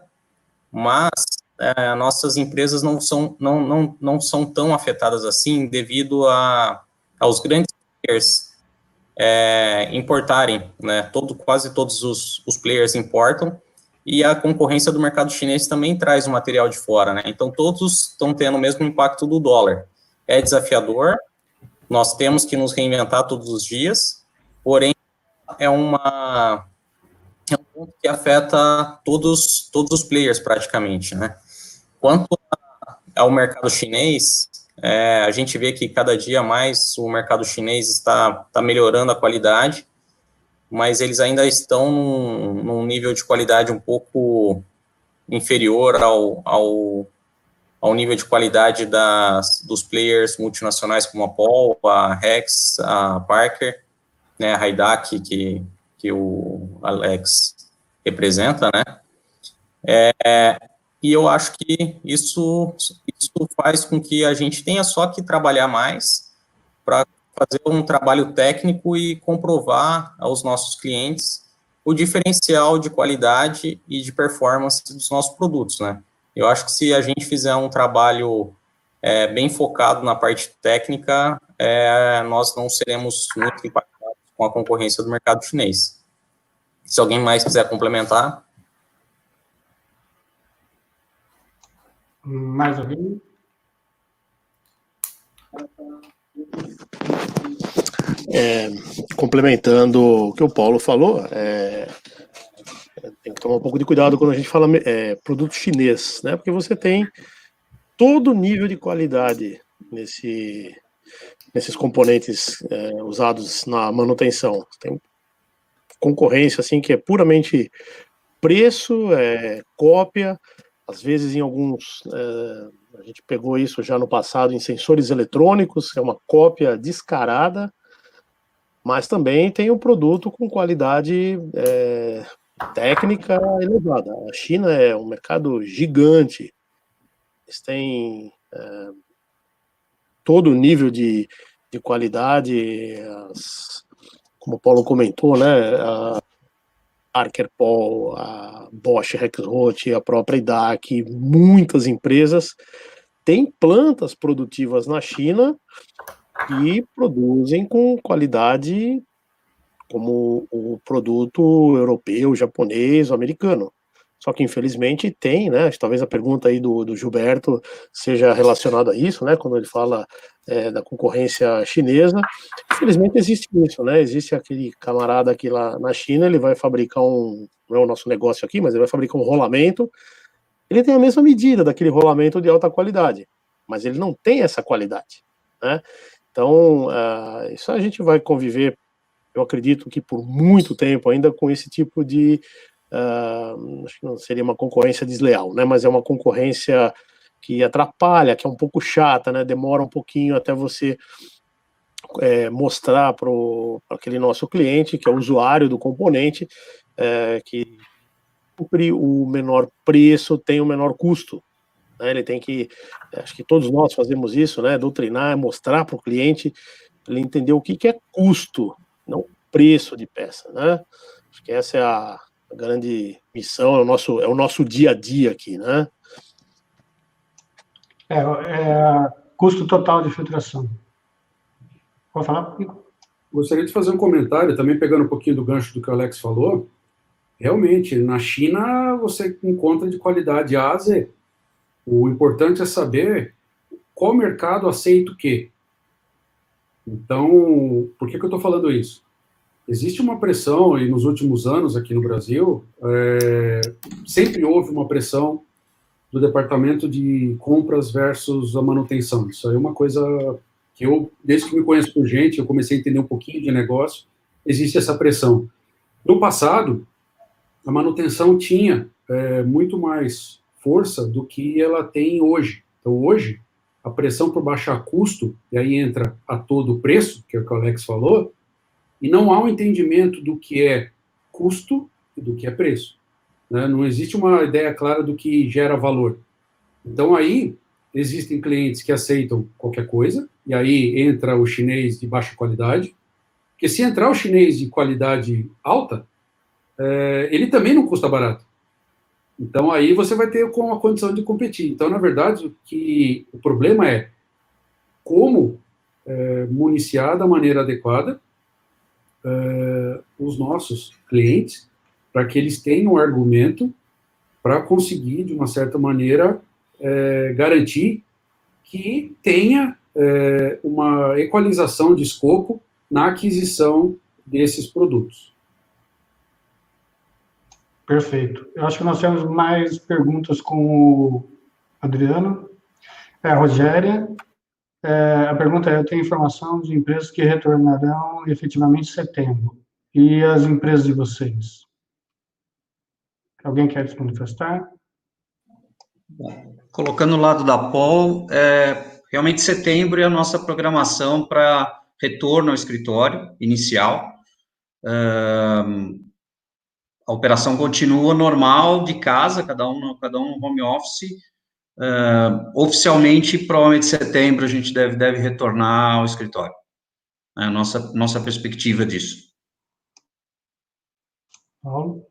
mas é, nossas empresas não são, não, não, não são tão afetadas assim devido a, aos grandes players é, importarem, né? Todo, quase todos os, os players importam, e a concorrência do mercado chinês também traz o material de fora, né? Então, todos estão tendo o mesmo impacto do dólar é desafiador, nós temos que nos reinventar todos os dias, porém é uma é um ponto que afeta todos todos os players praticamente, né? Quanto ao mercado chinês, é, a gente vê que cada dia mais o mercado chinês está, está melhorando a qualidade, mas eles ainda estão num, num nível de qualidade um pouco inferior ao, ao ao nível de qualidade das, dos players multinacionais como a Paul, a Rex, a Parker, né, a Haidak, que, que o Alex representa, né, é, e eu acho que isso, isso faz com que a gente tenha só que trabalhar mais para fazer um trabalho técnico e comprovar aos nossos clientes o diferencial de qualidade e de performance dos nossos produtos, né. Eu acho que se a gente fizer um trabalho é, bem focado na parte técnica, é, nós não seremos muito impactados com a concorrência do mercado chinês. Se alguém mais quiser complementar. Mais alguém? É, complementando o que o Paulo falou, é, tem que tomar um pouco de cuidado quando a gente fala é, produto chinês, né? Porque você tem todo nível de qualidade nesse, nesses componentes é, usados na manutenção. Tem concorrência assim que é puramente preço, é, cópia, às vezes em alguns é, a gente pegou isso já no passado em sensores eletrônicos, é uma cópia descarada, mas também tem um produto com qualidade é, técnica elevada. A China é um mercado gigante. Eles têm é, todo o nível de, de qualidade, as, como o Paulo comentou, né? A Parker Paul, a Bosch Rexroth, a própria IDAC, muitas empresas têm plantas produtivas na China e produzem com qualidade como o produto europeu, japonês, americano. Só que, infelizmente, tem, né? Talvez a pergunta aí do, do Gilberto seja relacionada a isso, né? Quando ele fala é, da concorrência chinesa. Infelizmente, existe isso, né? Existe aquele camarada aqui lá na China, ele vai fabricar um. Não é o nosso negócio aqui, mas ele vai fabricar um rolamento. Ele tem a mesma medida daquele rolamento de alta qualidade, mas ele não tem essa qualidade, né? Então, uh, isso a gente vai conviver, eu acredito que por muito tempo ainda com esse tipo de acho que não seria uma concorrência desleal, né? Mas é uma concorrência que atrapalha, que é um pouco chata, né? Demora um pouquinho até você é, mostrar para aquele nosso cliente, que é o usuário do componente, é, que cumpre o menor preço tem o menor custo. Né? Ele tem que, acho que todos nós fazemos isso, né? Doutrinar, mostrar para o cliente, ele entender o que, que é custo, não preço de peça, né? Acho que essa é a grande missão, é o nosso, é o nosso dia a dia aqui, né? É, é custo total de filtração. Pode falar? Gostaria de fazer um comentário, também pegando um pouquinho do gancho do que o Alex falou. Realmente, na China você encontra de qualidade A a Z. O importante é saber qual mercado aceita o quê. Então, por que, que eu estou falando isso? Existe uma pressão, e nos últimos anos aqui no Brasil, é, sempre houve uma pressão do departamento de compras versus a manutenção. Isso aí é uma coisa que eu, desde que me conheço por gente, eu comecei a entender um pouquinho de negócio, existe essa pressão. No passado, a manutenção tinha é, muito mais força do que ela tem hoje. Então, hoje, a pressão por baixar custo, e aí entra a todo preço, que é o que o Alex falou, e não há um entendimento do que é custo e do que é preço. Né? Não existe uma ideia clara do que gera valor. Então, aí, existem clientes que aceitam qualquer coisa, e aí entra o chinês de baixa qualidade, porque se entrar o chinês de qualidade alta, é, ele também não custa barato. Então, aí você vai ter com a condição de competir. Então, na verdade, o, que, o problema é como é, municiar da maneira adequada uh, os nossos clientes para que eles tenham um argumento para conseguir, de uma certa maneira, uh, garantir que tenha uh, uma equalização de escopo na aquisição desses produtos. Perfeito. Eu acho que nós temos mais perguntas com o Adriano. É, a Rogéria, é, a pergunta é: eu tenho informação de empresas que retornarão efetivamente em setembro. E as empresas de vocês? Alguém quer se manifestar? Colocando o lado da Pol, é, realmente setembro é a nossa programação para retorno ao escritório inicial. a operação continua normal de casa, cada um, cada um no home office, Uh, oficialmente, provavelmente setembro a gente deve, deve retornar ao escritório. É a nossa, nossa perspectiva disso. Paulo?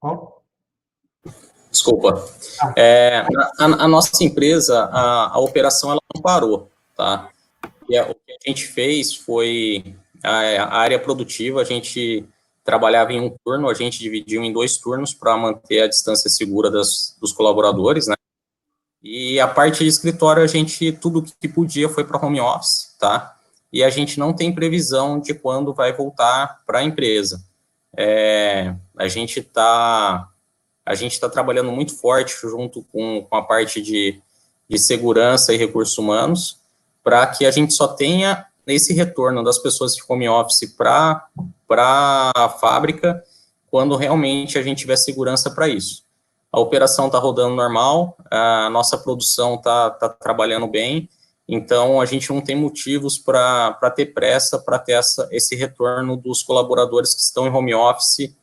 Paulo? Desculpa. Ah. É, a, a, nossa empresa, a, a operação ela não parou, tá? E a, o que a gente fez foi a, a área produtiva, a gente trabalhava em um turno, a gente dividiu em dois turnos para manter a distância segura das, dos colaboradores, né? E a parte de escritório, a gente, tudo que podia foi para home office, tá? E a gente não tem previsão de quando vai voltar para a empresa. É, a gente está a gente está trabalhando muito forte junto com, com a parte de, de segurança e recursos humanos para que a gente só tenha esse retorno das pessoas de home office para a fábrica quando realmente a gente tiver segurança para isso. A operação está rodando normal, a nossa produção está tá trabalhando bem, então a gente não tem motivos para ter pressa para ter essa, esse retorno dos colaboradores que estão em home office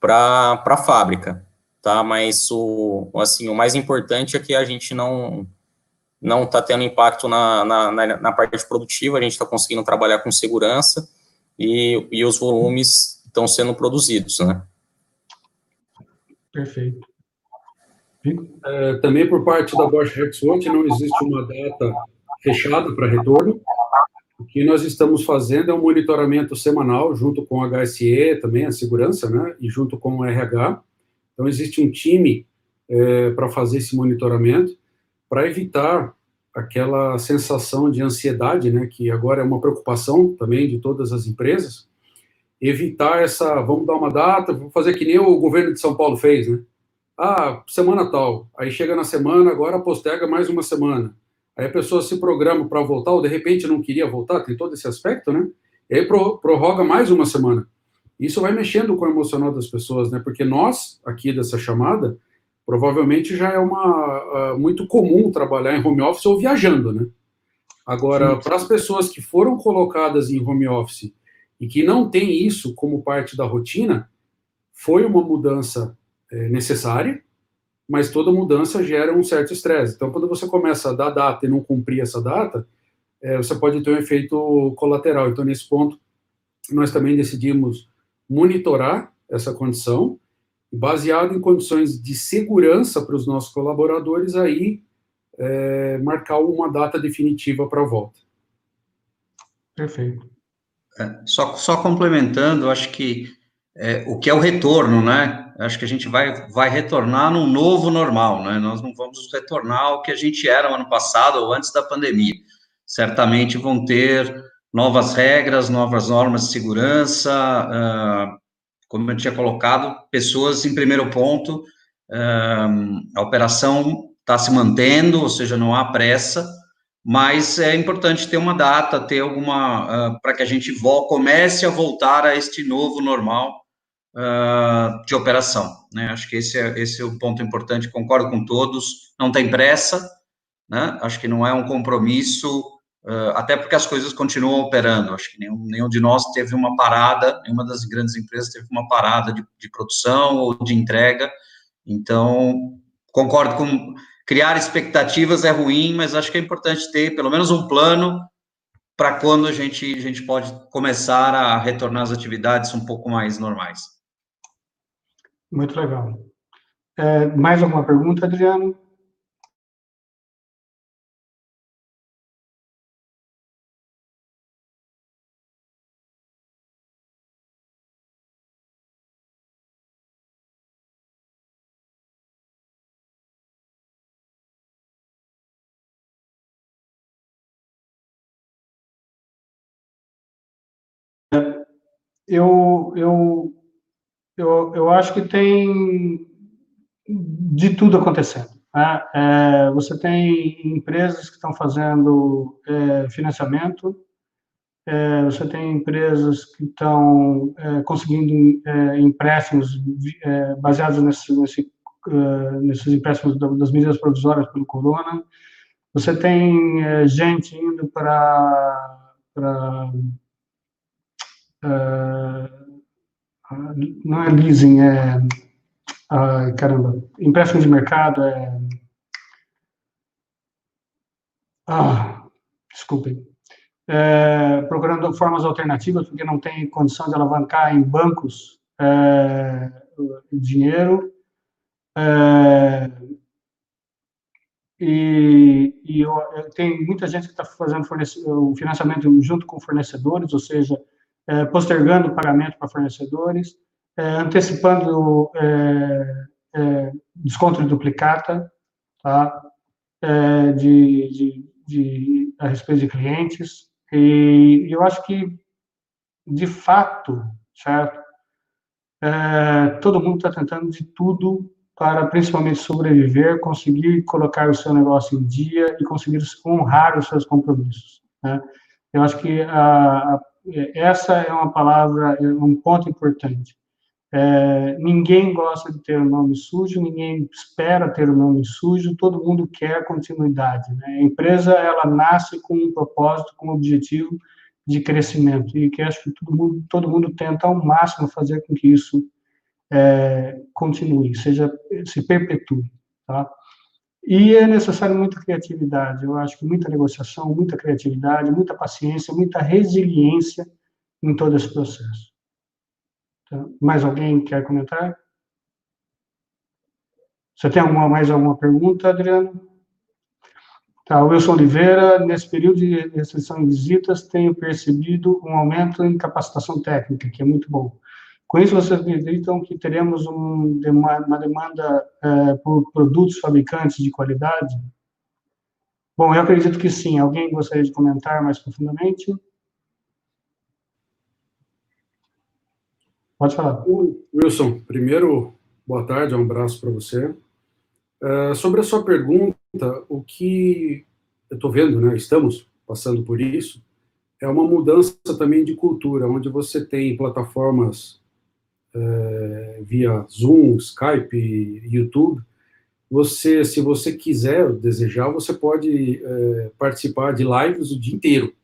para a fábrica, tá? Mas o, assim, o mais importante é que a gente não não está tendo impacto na, na, na, parte produtiva, a gente está conseguindo trabalhar com segurança e, e os volumes estão sendo produzidos, né? Perfeito. É, também por parte da Bosch Rexroth não existe uma data fechada para retorno. O que nós estamos fazendo é um monitoramento semanal, junto com a HSE, também a segurança, né, e junto com o RH. Então, existe um time é, para fazer esse monitoramento, para evitar aquela sensação de ansiedade, né, que agora é uma preocupação também de todas as empresas, evitar essa, vamos dar uma data, vamos fazer que nem o governo de São Paulo fez, né? Ah, semana tal. Aí chega na semana, agora postega mais uma semana. Aí a pessoa se programa para voltar, ou de repente não queria voltar, tem todo esse aspecto, né? E aí prorroga mais uma semana. Isso vai mexendo com o emocional das pessoas, né? Porque nós, aqui dessa chamada, provavelmente já é uma uh, muito comum trabalhar em home office ou viajando, né? Agora, para as pessoas que foram colocadas em home office e que não têm isso como parte da rotina, foi uma mudança é, necessária, mas toda mudança gera um certo estresse. Então, quando você começa a dar data e não cumprir essa data, é, você pode ter um efeito colateral. Então, nesse ponto, nós também decidimos monitorar essa condição baseado em condições de segurança para os nossos colaboradores, aí é, marcar uma data definitiva para a volta. Perfeito. É, só, só complementando, acho que é, o que é o retorno, né? Acho que a gente vai, vai retornar num novo normal, né? Nós não vamos retornar ao que a gente era no ano passado ou antes da pandemia. Certamente vão ter novas regras, novas normas de segurança, uh, como eu tinha colocado, pessoas em primeiro ponto, a operação está se mantendo, ou seja, não há pressa, mas é importante ter uma data, ter alguma, uh, para que a gente comece a voltar a este novo normal uh, de operação, né? Acho que esse é, esse é o ponto importante, concordo com todos, não tem pressa, né? Acho que não é um compromisso Uh, até porque as coisas continuam operando. Acho que nenhum, nenhum de nós teve uma parada, nenhuma das grandes empresas teve uma parada de, de produção ou de entrega. Então, concordo com criar expectativas é ruim, mas acho que é importante ter pelo menos um plano para quando a gente, a gente pode começar a retornar às atividades um pouco mais normais. Muito legal. É, mais alguma pergunta, Adriano? Eu, eu, eu, eu acho que tem de tudo acontecendo. Né? É, você tem empresas que estão fazendo é, financiamento, é, você tem empresas que estão é, conseguindo é, empréstimos é, baseados nesse, nesse, nesses empréstimos das medidas provisórias pelo corona. Você tem gente indo para uh, não é leasing, é. Caramba, empréstimo de mercado é. Ah, desculpem. É, procurando formas alternativas, porque não tem condição de alavancar em bancos é, dinheiro. É, e, e eu, eu, tem muita gente que está fazendo o financiamento junto com fornecedores, ou seja, é, postergando o pagamento para fornecedores, é, antecipando é, é desconto de duplicata, tá? É, de, de, de, a respeito de clientes. E eu acho que, de fato, certo? Todo mundo está tentando de tudo para principalmente sobreviver, conseguir colocar o seu negócio em dia e conseguir honrar os seus compromissos. Né? Eu acho que a essa é uma palavra, é um ponto importante. É, ninguém gosta de ter o nome sujo, ninguém espera ter o nome sujo, todo mundo quer continuidade. Né? A empresa ela nasce com um propósito, com um objetivo de crescimento e que acho que todo mundo, todo mundo tenta ao máximo fazer com que isso é, continue, seja se perpetue, tá? E é necessário muita criatividade, eu acho que muita negociação, muita criatividade, muita paciência, muita resiliência em todo esse processo. Então, mais alguém quer comentar? Você tem alguma, mais alguma pergunta, Adriano? Tá, Wilson Oliveira, nesse período de restrição de visitas, tenho percebido um aumento em capacitação técnica, que é muito bom. Com isso, vocês acreditam que teremos um, uma demanda é, por produtos fabricantes de qualidade? Bom, eu acredito que sim. Alguém gostaria de comentar mais profundamente? Pode falar. Wilson, primeiro, boa tarde, um abraço para você. Uh, sobre a sua pergunta, o que eu estou vendo, né, estamos passando por isso, é uma mudança também de cultura, onde você tem plataformas é, via Zoom, Skype, YouTube, você, se você quiser, desejar, você pode é, participar de lives o dia inteiro.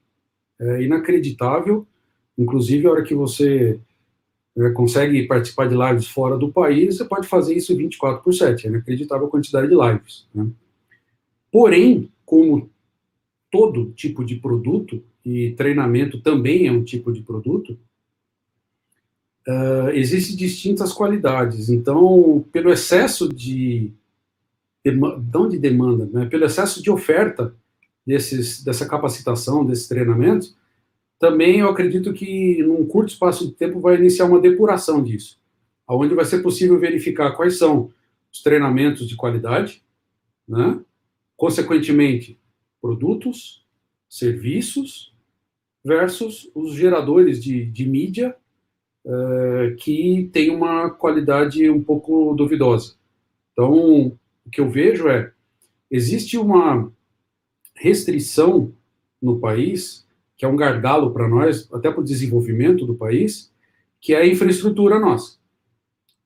É inacreditável, inclusive a hora que você é, consegue participar de lives fora do país, você pode fazer isso 24 por 7, é inacreditável a quantidade de lives. Né? Porém, como todo tipo de produto, e treinamento também é um tipo de produto, uh, existem distintas qualidades. Então, pelo excesso de não de demanda, né, pelo excesso de oferta desses, dessa capacitação, desses treinamentos, também eu acredito que num curto espaço de tempo vai iniciar uma depuração disso, onde vai ser possível verificar quais são os treinamentos de qualidade, né? consequentemente, produtos, serviços, versus os geradores de, de mídia uh, que tem uma qualidade um pouco duvidosa. Então, o que eu vejo é, existe uma restrição no país, que é um gargalo para nós, até para o desenvolvimento do país, que é a infraestrutura nossa.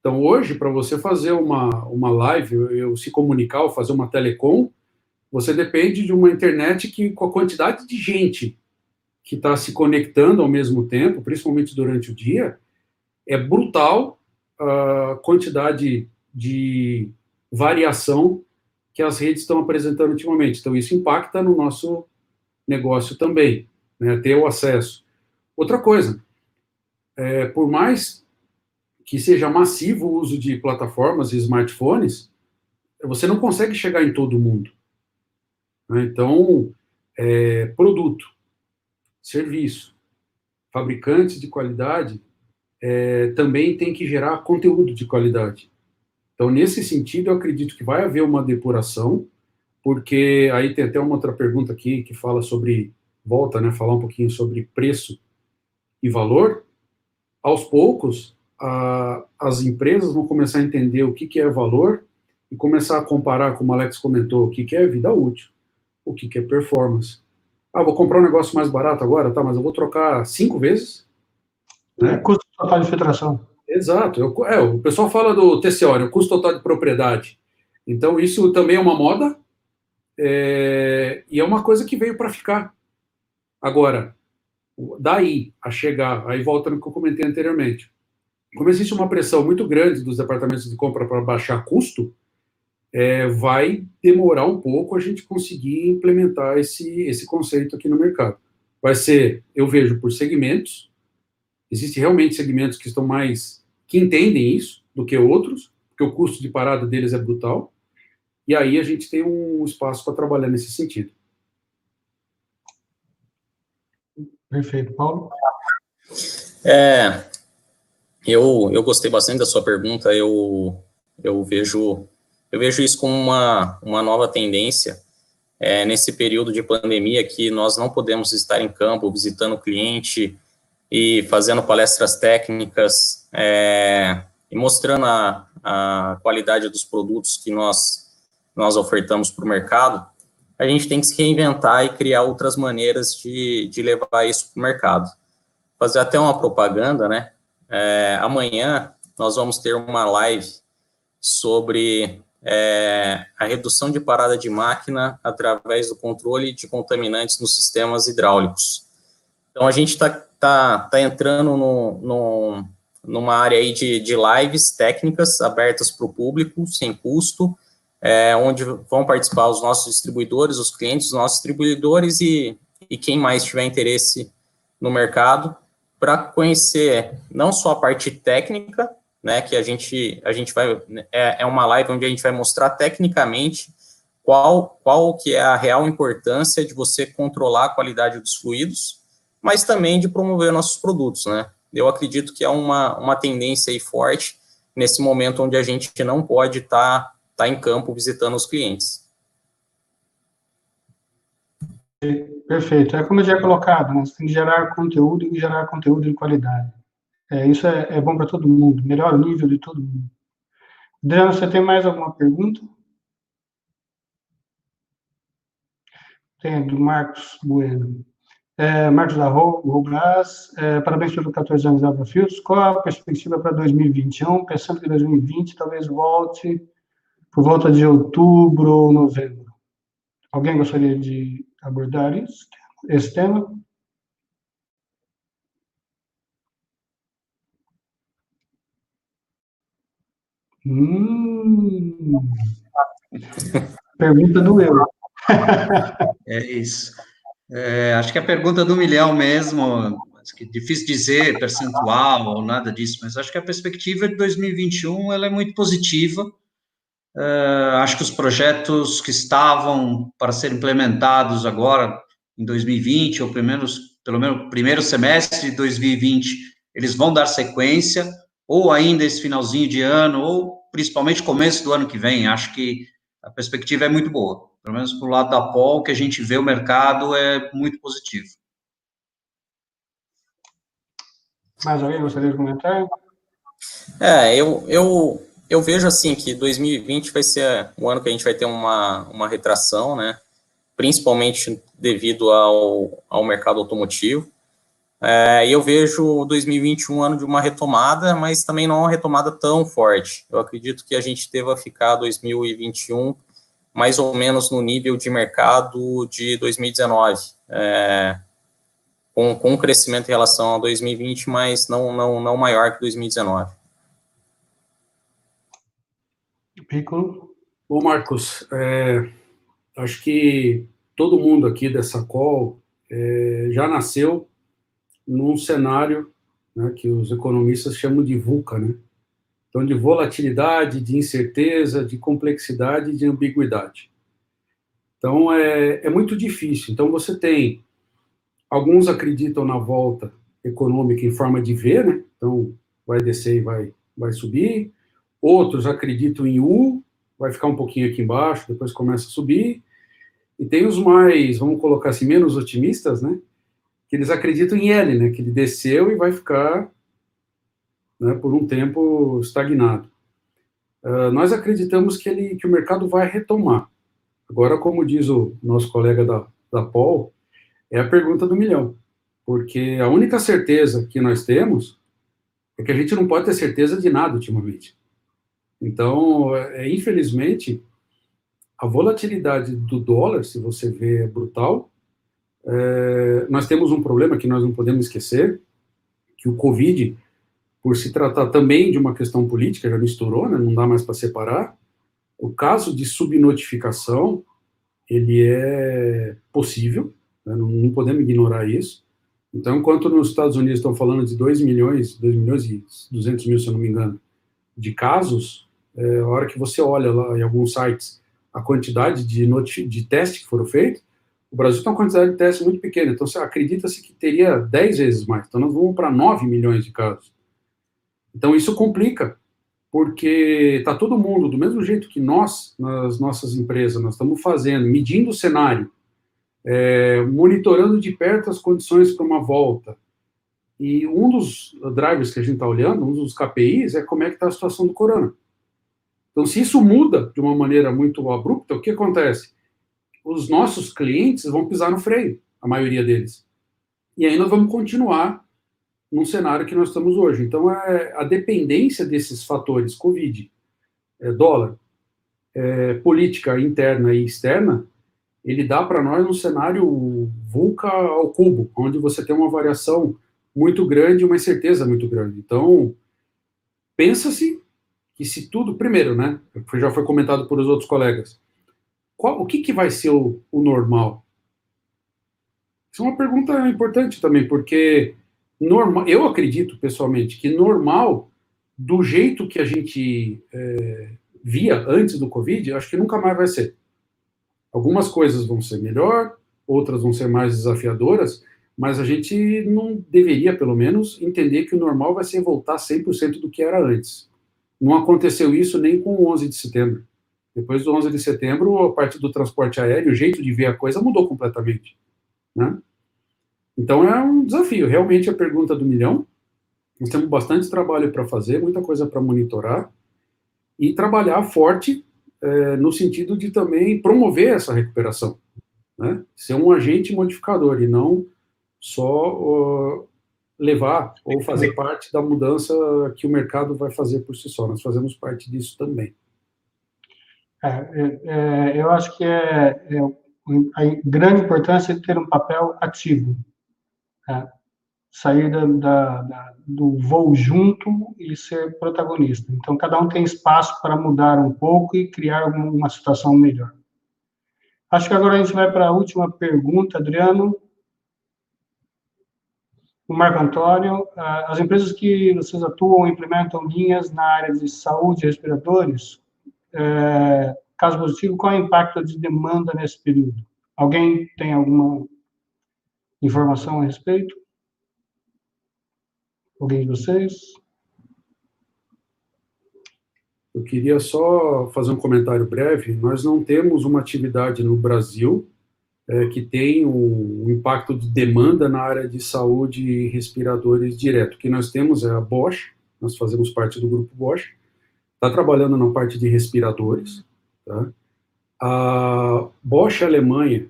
Então, hoje, para você fazer uma, uma live, eu, se comunicar ou fazer uma telecom, você depende de uma internet que, com a quantidade de gente que está se conectando ao mesmo tempo, principalmente durante o dia, é brutal a quantidade de variação que as redes estão apresentando ultimamente. Então, isso impacta no nosso negócio também, né, ter o acesso. Outra coisa, é, por mais que seja massivo o uso de plataformas e smartphones, você não consegue chegar em todo mundo. Né? Então, é, produto, serviço, fabricantes de qualidade é, também tem que gerar conteúdo de qualidade. Então, nesse sentido, eu acredito que vai haver uma depuração, porque aí tem até uma outra pergunta aqui que fala sobre, volta, né, falar um pouquinho sobre preço e valor. Aos poucos, a, as empresas vão começar a entender o que, que é valor e começar a comparar, como o Alex comentou, o que, que é vida útil, o que, que é performance. Ah, vou comprar um negócio mais barato agora, tá, mas eu vou trocar cinco vezes. Né? Custo total de filtração. Exato. Eu, é, o pessoal fala do TCO, o custo total de propriedade. Então, isso também é uma moda é, e é uma coisa que veio para ficar. Agora, daí a chegar, aí volta no que eu comentei anteriormente, como existe uma pressão muito grande dos departamentos de compra para baixar custo, é, vai demorar um pouco a gente conseguir implementar esse, esse conceito aqui no mercado. Vai ser, eu vejo, por segmentos, existem realmente segmentos que estão mais que entendem isso do que outros, porque o custo de parada deles é brutal, e aí a gente tem um espaço para trabalhar nesse sentido. Perfeito. Paulo? É, eu, eu gostei bastante da sua pergunta, eu, eu vejo eu vejo isso como uma, uma nova tendência é, nesse período de pandemia que nós não podemos estar em campo visitando o cliente, e fazendo palestras técnicas é, e mostrando a, a qualidade dos produtos que nós, nós ofertamos para o mercado, a gente tem que se reinventar e criar outras maneiras de, de levar isso para o mercado. Fazer até uma propaganda, né? É, amanhã nós vamos ter uma live sobre é, a redução de parada de máquina através do controle de contaminantes nos sistemas hidráulicos. Então, a gente está tá, tá entrando no, no, numa área aí de, de lives técnicas abertas para o público, sem custo, é, onde vão participar os nossos distribuidores, os clientes, os nossos distribuidores e, e quem mais tiver interesse no mercado, para conhecer não só a parte técnica, né, que a gente, a gente vai, é, é uma live onde a gente vai mostrar tecnicamente qual, qual que é a real importância de você controlar a qualidade dos fluidos, mas também de promover nossos produtos, né? Eu acredito que é uma, uma tendência aí forte nesse momento onde a gente não pode estar tá, tá em campo visitando os clientes. Perfeito. É como já colocado, né? você tem que gerar conteúdo e gerar conteúdo de qualidade. É, isso é, é bom para todo mundo, melhor nível de todo mundo. Adriano, você tem mais alguma pergunta? Tem, do Marcos Bueno. É, Marcos da Roubras, é, parabéns pelos 14 anos da Abrafields. Qual a perspectiva para 2021? Pensando que 2020 talvez volte por volta de outubro ou novembro. Alguém gostaria de abordar isso, esse tema? Hum. Pergunta do eu. É isso. É, acho que a pergunta do milhão mesmo, que difícil dizer percentual ou nada disso, mas acho que a perspectiva de 2021 ela é muito positiva. Uh, acho que os projetos que estavam para ser implementados agora em 2020 ou pelo menos pelo menos primeiro semestre de 2020 eles vão dar sequência ou ainda esse finalzinho de ano ou principalmente começo do ano que vem. Acho que a perspectiva é muito boa. Pelo menos para o lado da Pol, que a gente vê o mercado é muito positivo. Mais alguém gostaria de comentar? É, eu, eu eu vejo assim que 2020 vai ser um ano que a gente vai ter uma, uma retração, né? Principalmente devido ao, ao mercado automotivo. É, e eu vejo 2021 um ano de uma retomada, mas também não uma retomada tão forte. Eu acredito que a gente deva ficar 2021 mais ou menos no nível de mercado de 2019, é, com, com um crescimento em relação a 2020, mas não, não, não maior que 2019. Piccolo. Bom, Marcos, é, acho que todo mundo aqui dessa call é, já nasceu num cenário né, que os economistas chamam de VUCA, né? Então, de volatilidade, de incerteza, de complexidade, de ambiguidade. Então, é, é muito difícil. Então, você tem, alguns acreditam na volta econômica em forma de V, né? Então, vai descer e vai, vai subir outros acreditam em U, vai ficar um pouquinho aqui embaixo, depois começa a subir, e tem os mais, vamos colocar assim, menos otimistas, né, que eles acreditam em L, né, que ele desceu e vai ficar né, por um tempo estagnado. Uh, nós acreditamos que, ele, que o mercado vai retomar. Agora, como diz o nosso colega da, da Paul, é a pergunta do milhão. Porque a única certeza que nós temos é que a gente não pode ter certeza de nada ultimamente. Então, é, infelizmente, a volatilidade do dólar, se você vê, é brutal. É, nós temos um problema que nós não podemos esquecer, que o Covid, por se tratar também de uma questão política, já misturou, né, não dá mais para separar. O caso de subnotificação, ele é possível, né, não, não, podemos ignorar isso. Então, enquanto nos Estados Unidos estão falando de 2 milhões, 2 milhões e 200 mil, se eu não me engano, de casos, é, a hora que você olha lá em alguns sites a quantidade de, de testes que foram feitos, o Brasil tem uma quantidade de testes muito pequena, então acredita-se que teria 10 vezes mais, então nós vamos para 9 milhões de casos. Então isso complica, porque está todo mundo, do mesmo jeito que nós, nas nossas empresas, nós estamos fazendo, medindo o cenário, é, monitorando de perto as condições para uma volta. E um dos drivers que a gente está olhando, um dos KPIs, é como é que está a situação do corona. Então, se isso muda de uma maneira muito abrupta, o que acontece? Os nossos clientes vão pisar no freio, a maioria deles. E aí nós vamos continuar num cenário que nós estamos hoje. Então, é a dependência desses fatores, Covid, é, dólar, é, política interna e externa, ele dá para nós um cenário vulca ao cubo, onde você tem uma variação muito grande, uma incerteza muito grande. Então, pensa-se que se tudo, primeiro, né, já foi comentado por os outros colegas, qual, o que, que vai ser o, o normal? Isso é uma pergunta importante também, porque normal, eu acredito pessoalmente que normal, do jeito que a gente é, via antes do Covid, acho que nunca mais vai ser. Algumas coisas vão ser melhor, outras vão ser mais desafiadoras, mas a gente não deveria, pelo menos, entender que o normal vai ser voltar 100% do que era antes. Não aconteceu isso nem com o 11 de setembro. Depois do 11 de setembro, a parte do transporte aéreo, o jeito de ver a coisa mudou completamente. Né? Então é um desafio, realmente a pergunta do milhão. Nós temos bastante trabalho para fazer, muita coisa para monitorar e trabalhar forte é, no sentido de também promover essa recuperação, né? Ser um agente modificador e não só uh, levar ou fazer parte da mudança que o mercado vai fazer por si só. Nós fazemos parte disso também. É, é, é eu acho que é, é, a grande importância é ter um papel ativo. É, sair da, da, da, do voo junto e ser protagonista. Então, cada um tem espaço para mudar um pouco e criar uma situação melhor. Acho que agora a gente vai para a última pergunta, Adriano o Marco Antônio, as empresas que vocês atuam implementam linhas na área de saúde e respiradores, é, caso positivo, qual é o impacto de demanda nesse período? Alguém tem alguma informação a respeito? Alguém de vocês? Eu queria só fazer um comentário breve. Nós não temos uma atividade no Brasil é, que tem um, impacto de demanda na área de saúde e respiradores direto. O que nós temos é a Bosch, nós fazemos parte do grupo Bosch, está trabalhando na parte de respiradores. Tá? A Bosch Alemanha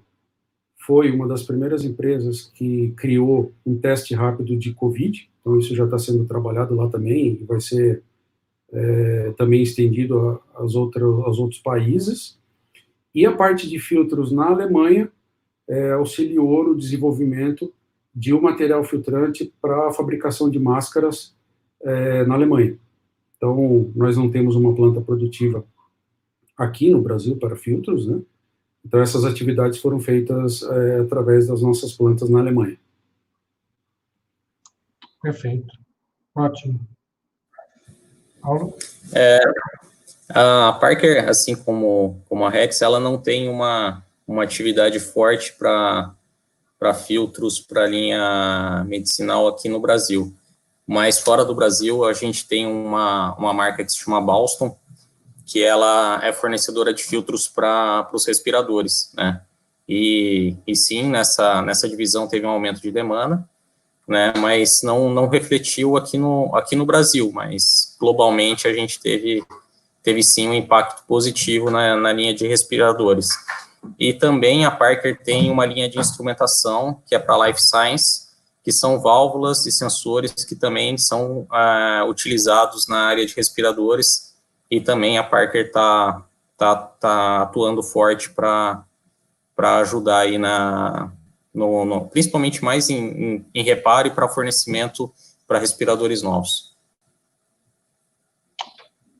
foi uma das primeiras empresas que criou um teste rápido de Covid, então isso já está sendo trabalhado lá também e vai ser é, também estendido aos outros países. E a parte de filtros na Alemanha é, auxiliou no desenvolvimento de um material filtrante para a fabricação de máscaras é, na Alemanha. Então, nós não temos uma planta produtiva aqui no Brasil para filtros, né? Então, essas atividades foram feitas é, através das nossas plantas na Alemanha. Perfeito. Ótimo. Paulo? É, a Parker, assim como, como a Rex, ela não tem uma, uma atividade forte para filtros para linha medicinal aqui no Brasil. Mas fora do Brasil, a gente tem uma, uma marca que se chama Balston, que ela é fornecedora de filtros para os respiradores, né? E, e sim, nessa, nessa divisão teve um aumento de demanda, né? Mas não, não refletiu aqui no, aqui no Brasil, mas globalmente a gente teve, teve sim um impacto positivo na, na linha de respiradores. E também a Parker tem uma linha de instrumentação que é para Life Science, que são válvulas e sensores que também são uh, utilizados na área de respiradores. E também a Parker está tá, tá atuando forte para ajudar aí na, no, no, principalmente mais em, em, em reparo e para fornecimento para respiradores novos.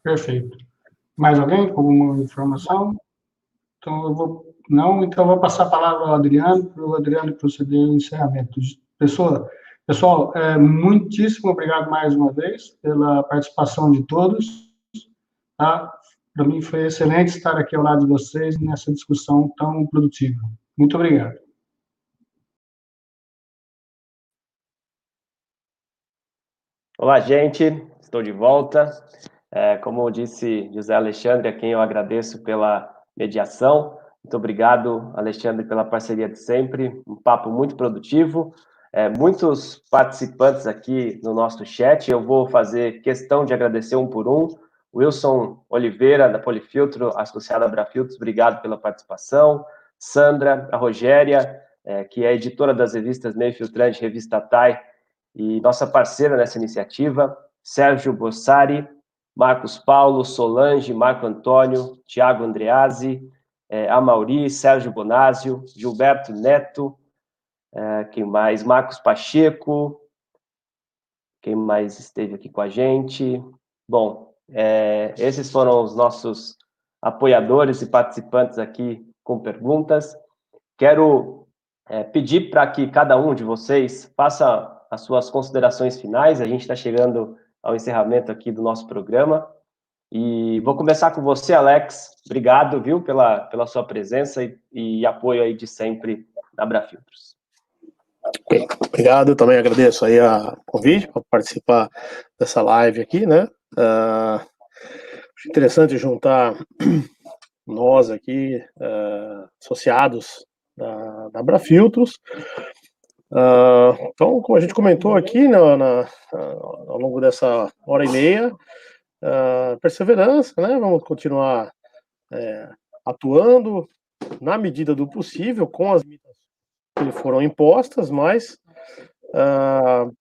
Perfeito. Mais alguém com alguma informação? Então, eu vou não, então vou passar a palavra ao Adriano, para o Adriano proceder ao encerramento. Pessoa, pessoal, é, muitíssimo obrigado mais uma vez pela participação de todos. Tá? Para mim foi excelente estar aqui ao lado de vocês nessa discussão tão produtiva. Muito obrigado. Olá, gente. Estou de volta. É, como disse José Alexandre, a quem eu agradeço pela mediação. Muito obrigado, Alexandre, pela parceria de sempre. Um papo muito produtivo. É, muitos participantes aqui no nosso chat. Eu vou fazer questão de agradecer um por um. Wilson Oliveira, da Polifiltro, associada a Brafiltros, obrigado pela participação. Sandra, a Rogéria, é, que é editora das revistas Meio Filtrante, Revista TAI, e nossa parceira nessa iniciativa. Sérgio Bossari, Marcos Paulo, Solange, Marco Antônio, Tiago Andreazzi, é, Amauri, Sérgio Bonásio, Gilberto Neto, é, quem mais? Marcos Pacheco, quem mais esteve aqui com a gente? Bom, é, esses foram os nossos apoiadores e participantes aqui com perguntas. Quero é, pedir para que cada um de vocês faça as suas considerações finais. A gente está chegando ao encerramento aqui do nosso programa. E vou começar com você, Alex. Obrigado, viu, pela, pela sua presença e, e apoio aí de sempre da Abrafiltros. Obrigado, também agradeço aí o convite para participar dessa live aqui, né? Uh, interessante juntar nós aqui, uh, associados da, da Abrafiltros. Uh, então, como a gente comentou aqui na, na, ao longo dessa hora e meia, perseverança, né? Vamos continuar é, atuando na medida do possível com as que foram impostas, mas, uh,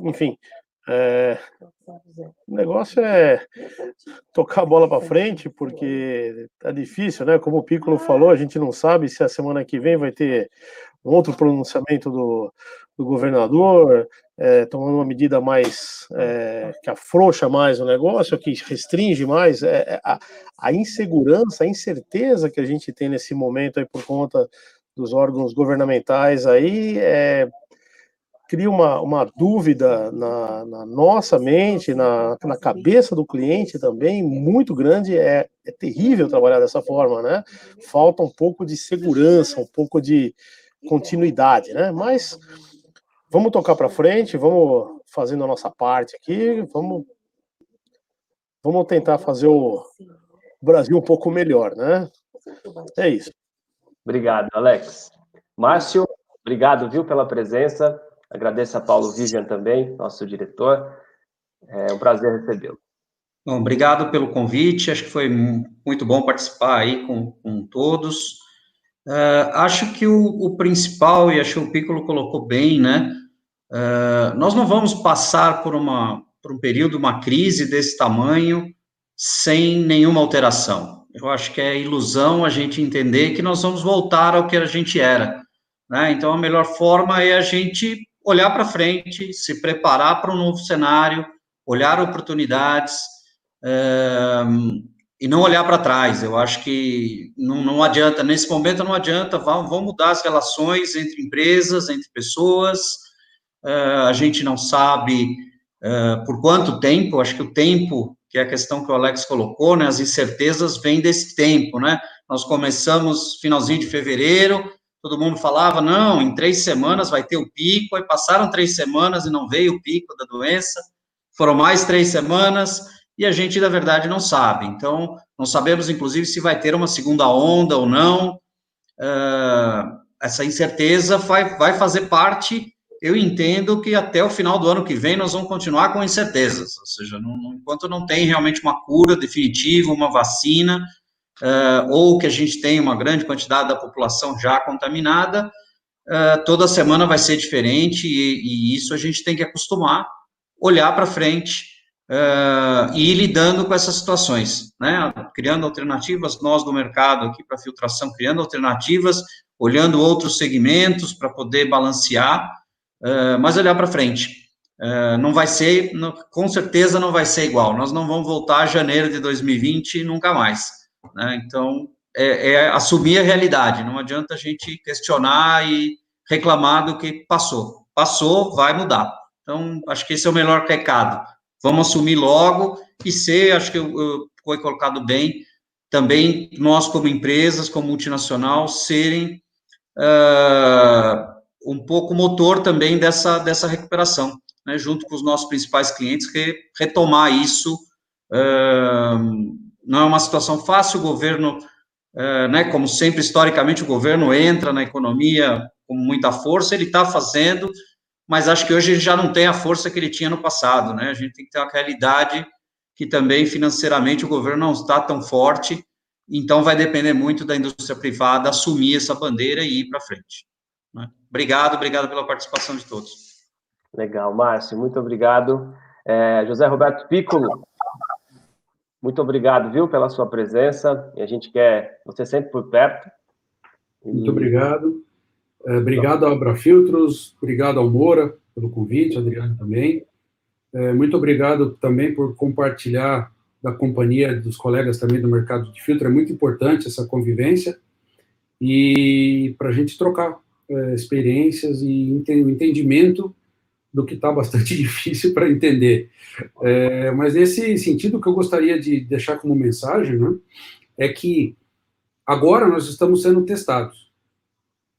enfim, é, o negócio é tocar a bola para frente, porque tá difícil, né? Como o Piccolo falou, a gente não sabe se a semana que vem vai ter um outro pronunciamento do, do governador, é, tomando uma medida mais é, que afrouxa mais o negócio, que restringe mais é, é, a, a, insegurança, a incerteza que a gente tem nesse momento aí por conta dos órgãos governamentais aí é, cria uma, uma dúvida na, na nossa mente, na, na cabeça do cliente também, muito grande. É, é terrível trabalhar dessa forma, né? Falta um pouco de segurança, um pouco de continuidade, né? Mas vamos tocar para frente, vamos fazendo a nossa parte aqui, vamos, vamos tentar fazer o Brasil um pouco melhor, né? É isso. Obrigado, Alex. Márcio, obrigado, viu, pela presença. Agradeço a Paulo Vivian também, nosso diretor. É um prazer recebê-lo. Bom, obrigado pelo convite. Acho que foi muito bom participar aí com, com todos. Uh, acho que o, o, principal, e acho que o Piccolo colocou bem, né? Uh, nós não vamos passar por, uma, por um período, uma crise desse tamanho, sem nenhuma alteração. Eu acho que é ilusão a gente entender que nós vamos voltar ao que a gente era. Né? Então, a melhor forma é a gente olhar para frente, se preparar para um novo cenário, olhar oportunidades é, e não olhar para trás. Eu acho que não, não, adianta, nesse momento não adianta, vão, vão mudar as relações entre empresas, entre pessoas, é, a gente não sabe é, por quanto tempo, acho que o tempo, que é a questão que o Alex colocou, né, as incertezas vêm desse tempo, né, nós começamos finalzinho de fevereiro, todo mundo falava, não, em três semanas vai ter o pico, aí passaram três semanas e não veio o pico da doença, foram mais três semanas, e a gente, na verdade, não sabe. Então, não sabemos, inclusive, se vai ter uma segunda onda ou não. Uh, essa incerteza vai, vai fazer parte, eu entendo que até o final do ano que vem nós vamos continuar com incertezas, ou seja, não, enquanto não tem realmente uma cura definitiva, uma vacina, uh, ou que a gente tem uma grande quantidade da população já contaminada, uh, toda semana vai ser diferente, e, e, isso a gente tem que acostumar, olhar para frente uh, e ir lidando com essas situações, né? Criando alternativas, nós do mercado aqui para filtração, criando alternativas, olhando outros segmentos para poder balancear, mas olhar para frente. Uh, não vai ser, não, com certeza não vai ser igual. Nós não vamos voltar a janeiro de 2020 nunca mais. Né? Então, é, é, assumir a realidade, não adianta a gente questionar e reclamar do que passou. Passou, vai mudar. Então, acho que esse é o melhor recado. Vamos assumir logo e ser, acho que eu, eu, foi colocado bem, também nós como empresas, como multinacional, serem uh, um pouco motor também dessa, dessa recuperação, né, junto com os nossos principais clientes, re, retomar isso uh, não é uma situação fácil, o governo, é, né, como sempre, historicamente, o governo entra na economia com muita força, ele está fazendo, mas acho que hoje ele já não tem a força que ele tinha no passado, né, a gente tem que ter uma realidade que também, financeiramente, o governo não está tão forte, então vai depender muito da indústria privada assumir essa bandeira e ir para frente. Né? Obrigado, obrigado pela participação de todos. Legal, Márcio, muito obrigado. É, José Roberto Piccolo, muito obrigado, viu, pela sua presença. E a gente quer você sempre por perto. E... Muito obrigado. É, obrigado ao Abrafiltros, obrigado ao Moura pelo convite, Adriano também. É, muito obrigado também por compartilhar da companhia dos colegas também do mercado de filtro. É muito importante essa convivência e para a gente trocar é, experiências e o entendimento do que está bastante difícil para entender. É, mas nesse sentido, o que eu gostaria de deixar como mensagem né, é que agora nós estamos sendo testados.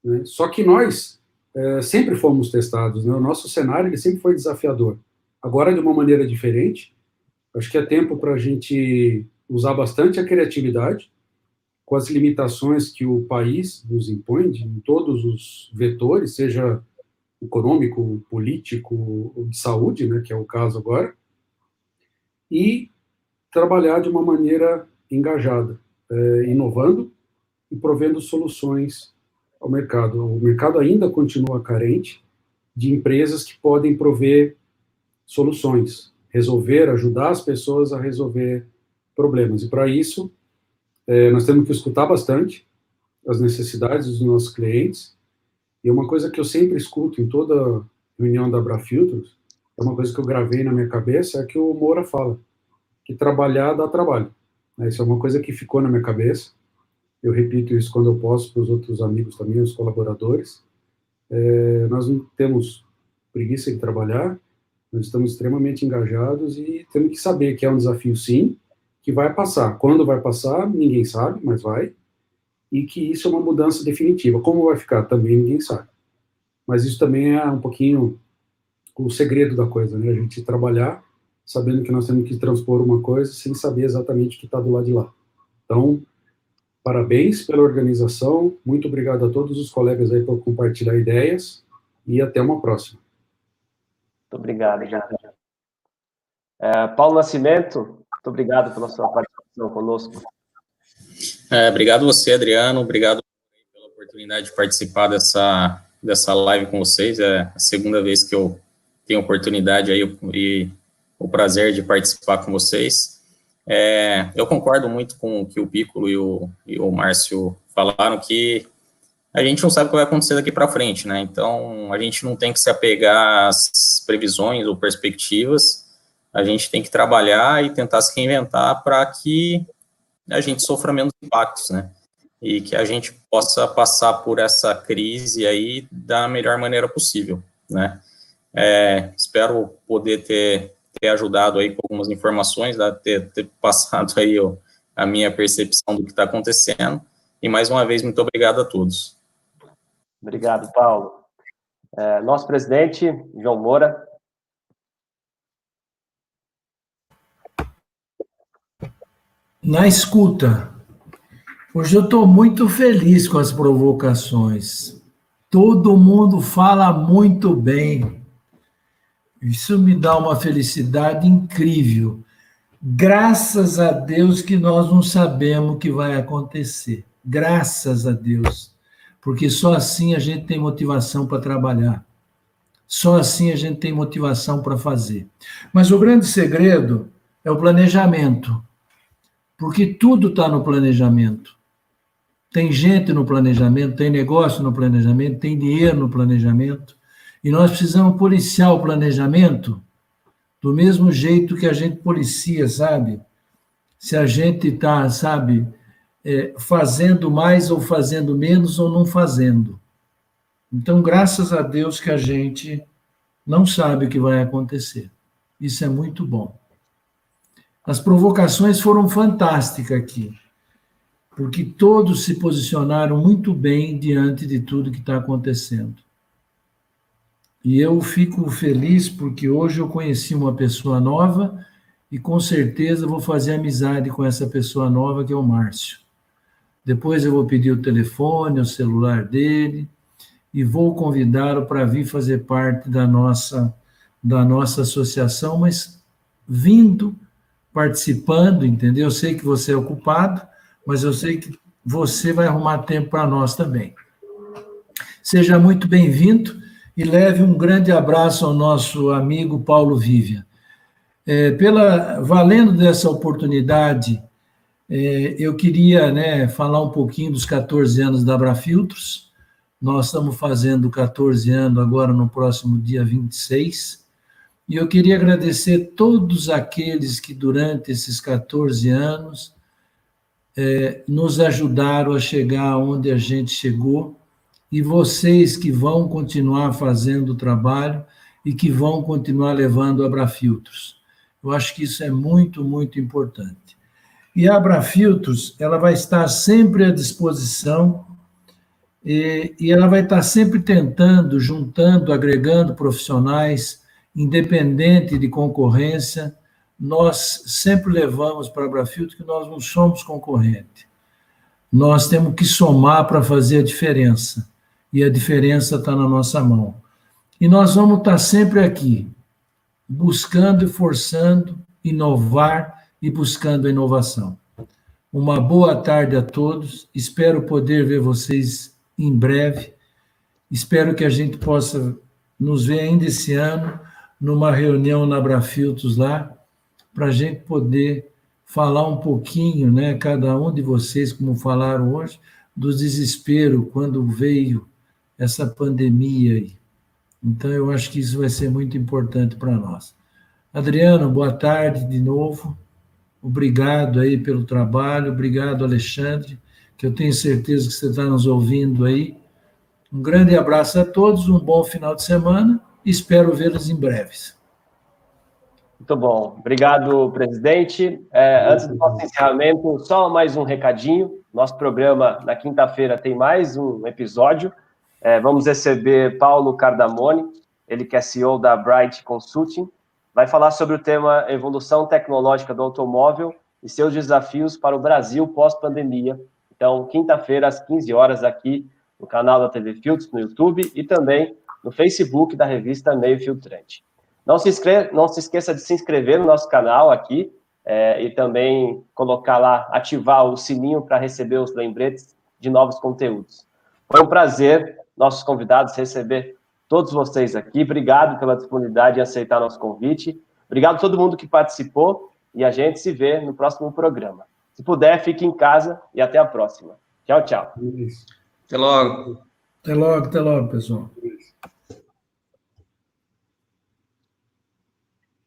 Né? Só que nós é, sempre fomos testados, né? o nosso cenário ele sempre foi desafiador. Agora, de uma maneira diferente, acho que é tempo para a gente usar bastante a criatividade, com as limitações que o país nos impõe, em todos os vetores, seja econômico, político, de saúde, né, que é o caso agora, e trabalhar de uma maneira engajada, é, inovando e provendo soluções ao mercado. O mercado ainda continua carente de empresas que podem prover soluções, resolver, ajudar as pessoas a resolver problemas. E para isso, é, nós temos que escutar bastante as necessidades dos nossos clientes e uma coisa que eu sempre escuto em toda reunião da Abrafiltros, é uma coisa que eu gravei na minha cabeça, é que o Moura fala, que trabalhar dá trabalho. Né? Isso é uma coisa que ficou na minha cabeça. Eu repito isso quando eu posso para os outros amigos também, os colaboradores. É, nós não temos preguiça de trabalhar, nós estamos extremamente engajados e temos que saber que é um desafio, sim, que vai passar. Quando vai passar, ninguém sabe, mas vai e que isso é uma mudança definitiva. Como vai ficar também ninguém sabe. Mas isso também é um pouquinho o segredo da coisa, né? A gente trabalhar sabendo que nós temos que transpor uma coisa sem saber exatamente o que está do lado de lá. Então, parabéns pela organização, muito obrigado a todos os colegas aí por compartilhar ideias e até uma próxima. Muito obrigado, já. É, Paulo Nascimento, muito obrigado pela sua participação conosco. É, obrigado você, Adriano. Obrigado pela oportunidade de participar dessa, dessa live com vocês. É a segunda vez que eu tenho oportunidade aí e o prazer de participar com vocês. É, eu concordo muito com o que o Piccolo e o, e o Márcio falaram, que a gente não sabe o que vai acontecer daqui para frente, né? Então, a gente não tem que se apegar às previsões ou perspectivas, a gente tem que trabalhar e tentar se reinventar para que a gente sofra menos impactos, né? E que a gente possa passar por essa crise aí da melhor maneira possível, né? É, espero poder ter, ter ajudado aí com algumas informações, né? ter, ter passado aí ó, a minha percepção do que está acontecendo. E mais uma vez, muito obrigado a todos. Obrigado, Paulo. É, nosso presidente, João Moura. Na escuta. Hoje eu estou muito feliz com as provocações. Todo mundo fala muito bem. Isso me dá uma felicidade incrível. Graças a Deus que nós não sabemos o que vai acontecer. Graças a Deus. Porque só assim a gente tem motivação para trabalhar. Só assim a gente tem motivação para fazer. Mas o grande segredo é o planejamento porque tudo está no planejamento. Tem gente no planejamento, tem negócio no planejamento, tem dinheiro no planejamento. E nós precisamos policiar o planejamento do mesmo jeito que a gente policia, sabe? Se a gente está, sabe, é, fazendo mais ou fazendo menos ou não fazendo. Então, graças a Deus que a gente não sabe o que vai acontecer. Isso é muito bom. As provocações foram fantásticas aqui, porque todos se posicionaram muito bem diante de tudo que está acontecendo. E eu fico feliz porque hoje eu conheci uma pessoa nova e com certeza vou fazer amizade com essa pessoa nova que é o Márcio. Depois eu vou pedir o telefone, o celular dele e vou convidá-lo para vir fazer parte da nossa da nossa associação, mas vindo participando, entendeu? Eu sei que você é ocupado, mas eu sei que você vai arrumar tempo para nós também. Seja muito bem-vindo e leve um grande abraço ao nosso amigo Paulo Vivian. É, pela, valendo dessa oportunidade, é, eu queria né, falar um pouquinho dos 14 anos da Abrafiltros. Nós estamos fazendo 14 anos agora no próximo dia 26. E eu queria agradecer todos aqueles que, durante esses 14 anos, é, nos ajudaram a chegar onde a gente chegou, e vocês que vão continuar fazendo o trabalho, e que vão continuar levando Abrafiltros. Eu acho que isso é muito, muito importante. E a Abrafiltros, ela vai estar sempre à disposição e, e ela vai estar sempre tentando, juntando, agregando profissionais, independente de concorrência, nós sempre levamos para a Abrafiltro que nós não somos concorrente. Nós temos que somar para fazer a diferença. E a diferença está na nossa mão. E nós vamos estar sempre aqui, buscando e forçando, inovar e buscando a inovação. Uma boa tarde a todos. Espero poder ver vocês em breve. Espero que a gente possa nos ver ainda esse ano numa reunião na Brafiltos lá, para a gente poder falar um pouquinho, né, cada um de vocês, como falaram hoje, do desespero quando veio essa pandemia aí. Então, eu acho que isso vai ser muito importante para nós. Adriano, boa tarde de novo. Obrigado aí pelo trabalho. Obrigado, Alexandre, que eu tenho certeza que você está nos ouvindo aí. Um grande abraço a todos, um bom final de semana Espero vê-los em breves. Muito bom. Obrigado, presidente. É, antes do nosso encerramento, só mais um recadinho. Nosso programa, na quinta-feira, tem mais um episódio. É, vamos receber Paulo Cardamone, ele que é CEO da Bright Consulting. Vai falar sobre o tema evolução tecnológica do automóvel e seus desafios para o Brasil pós-pandemia. Então, quinta-feira, às 15 horas, aqui no canal da TV Filtros, no YouTube, e também no Facebook da revista Meio Filtrante. Não se, inscreva, não se esqueça de se inscrever no nosso canal aqui é, e também colocar lá, ativar o sininho para receber os lembretes de novos conteúdos. Foi um prazer, nossos convidados, receber todos vocês aqui. Obrigado pela disponibilidade em aceitar nosso convite. Obrigado a todo mundo que participou e a gente se vê no próximo programa. Se puder, fique em casa e até a próxima. Tchau, tchau. Até logo. Até logo, até logo, pessoal.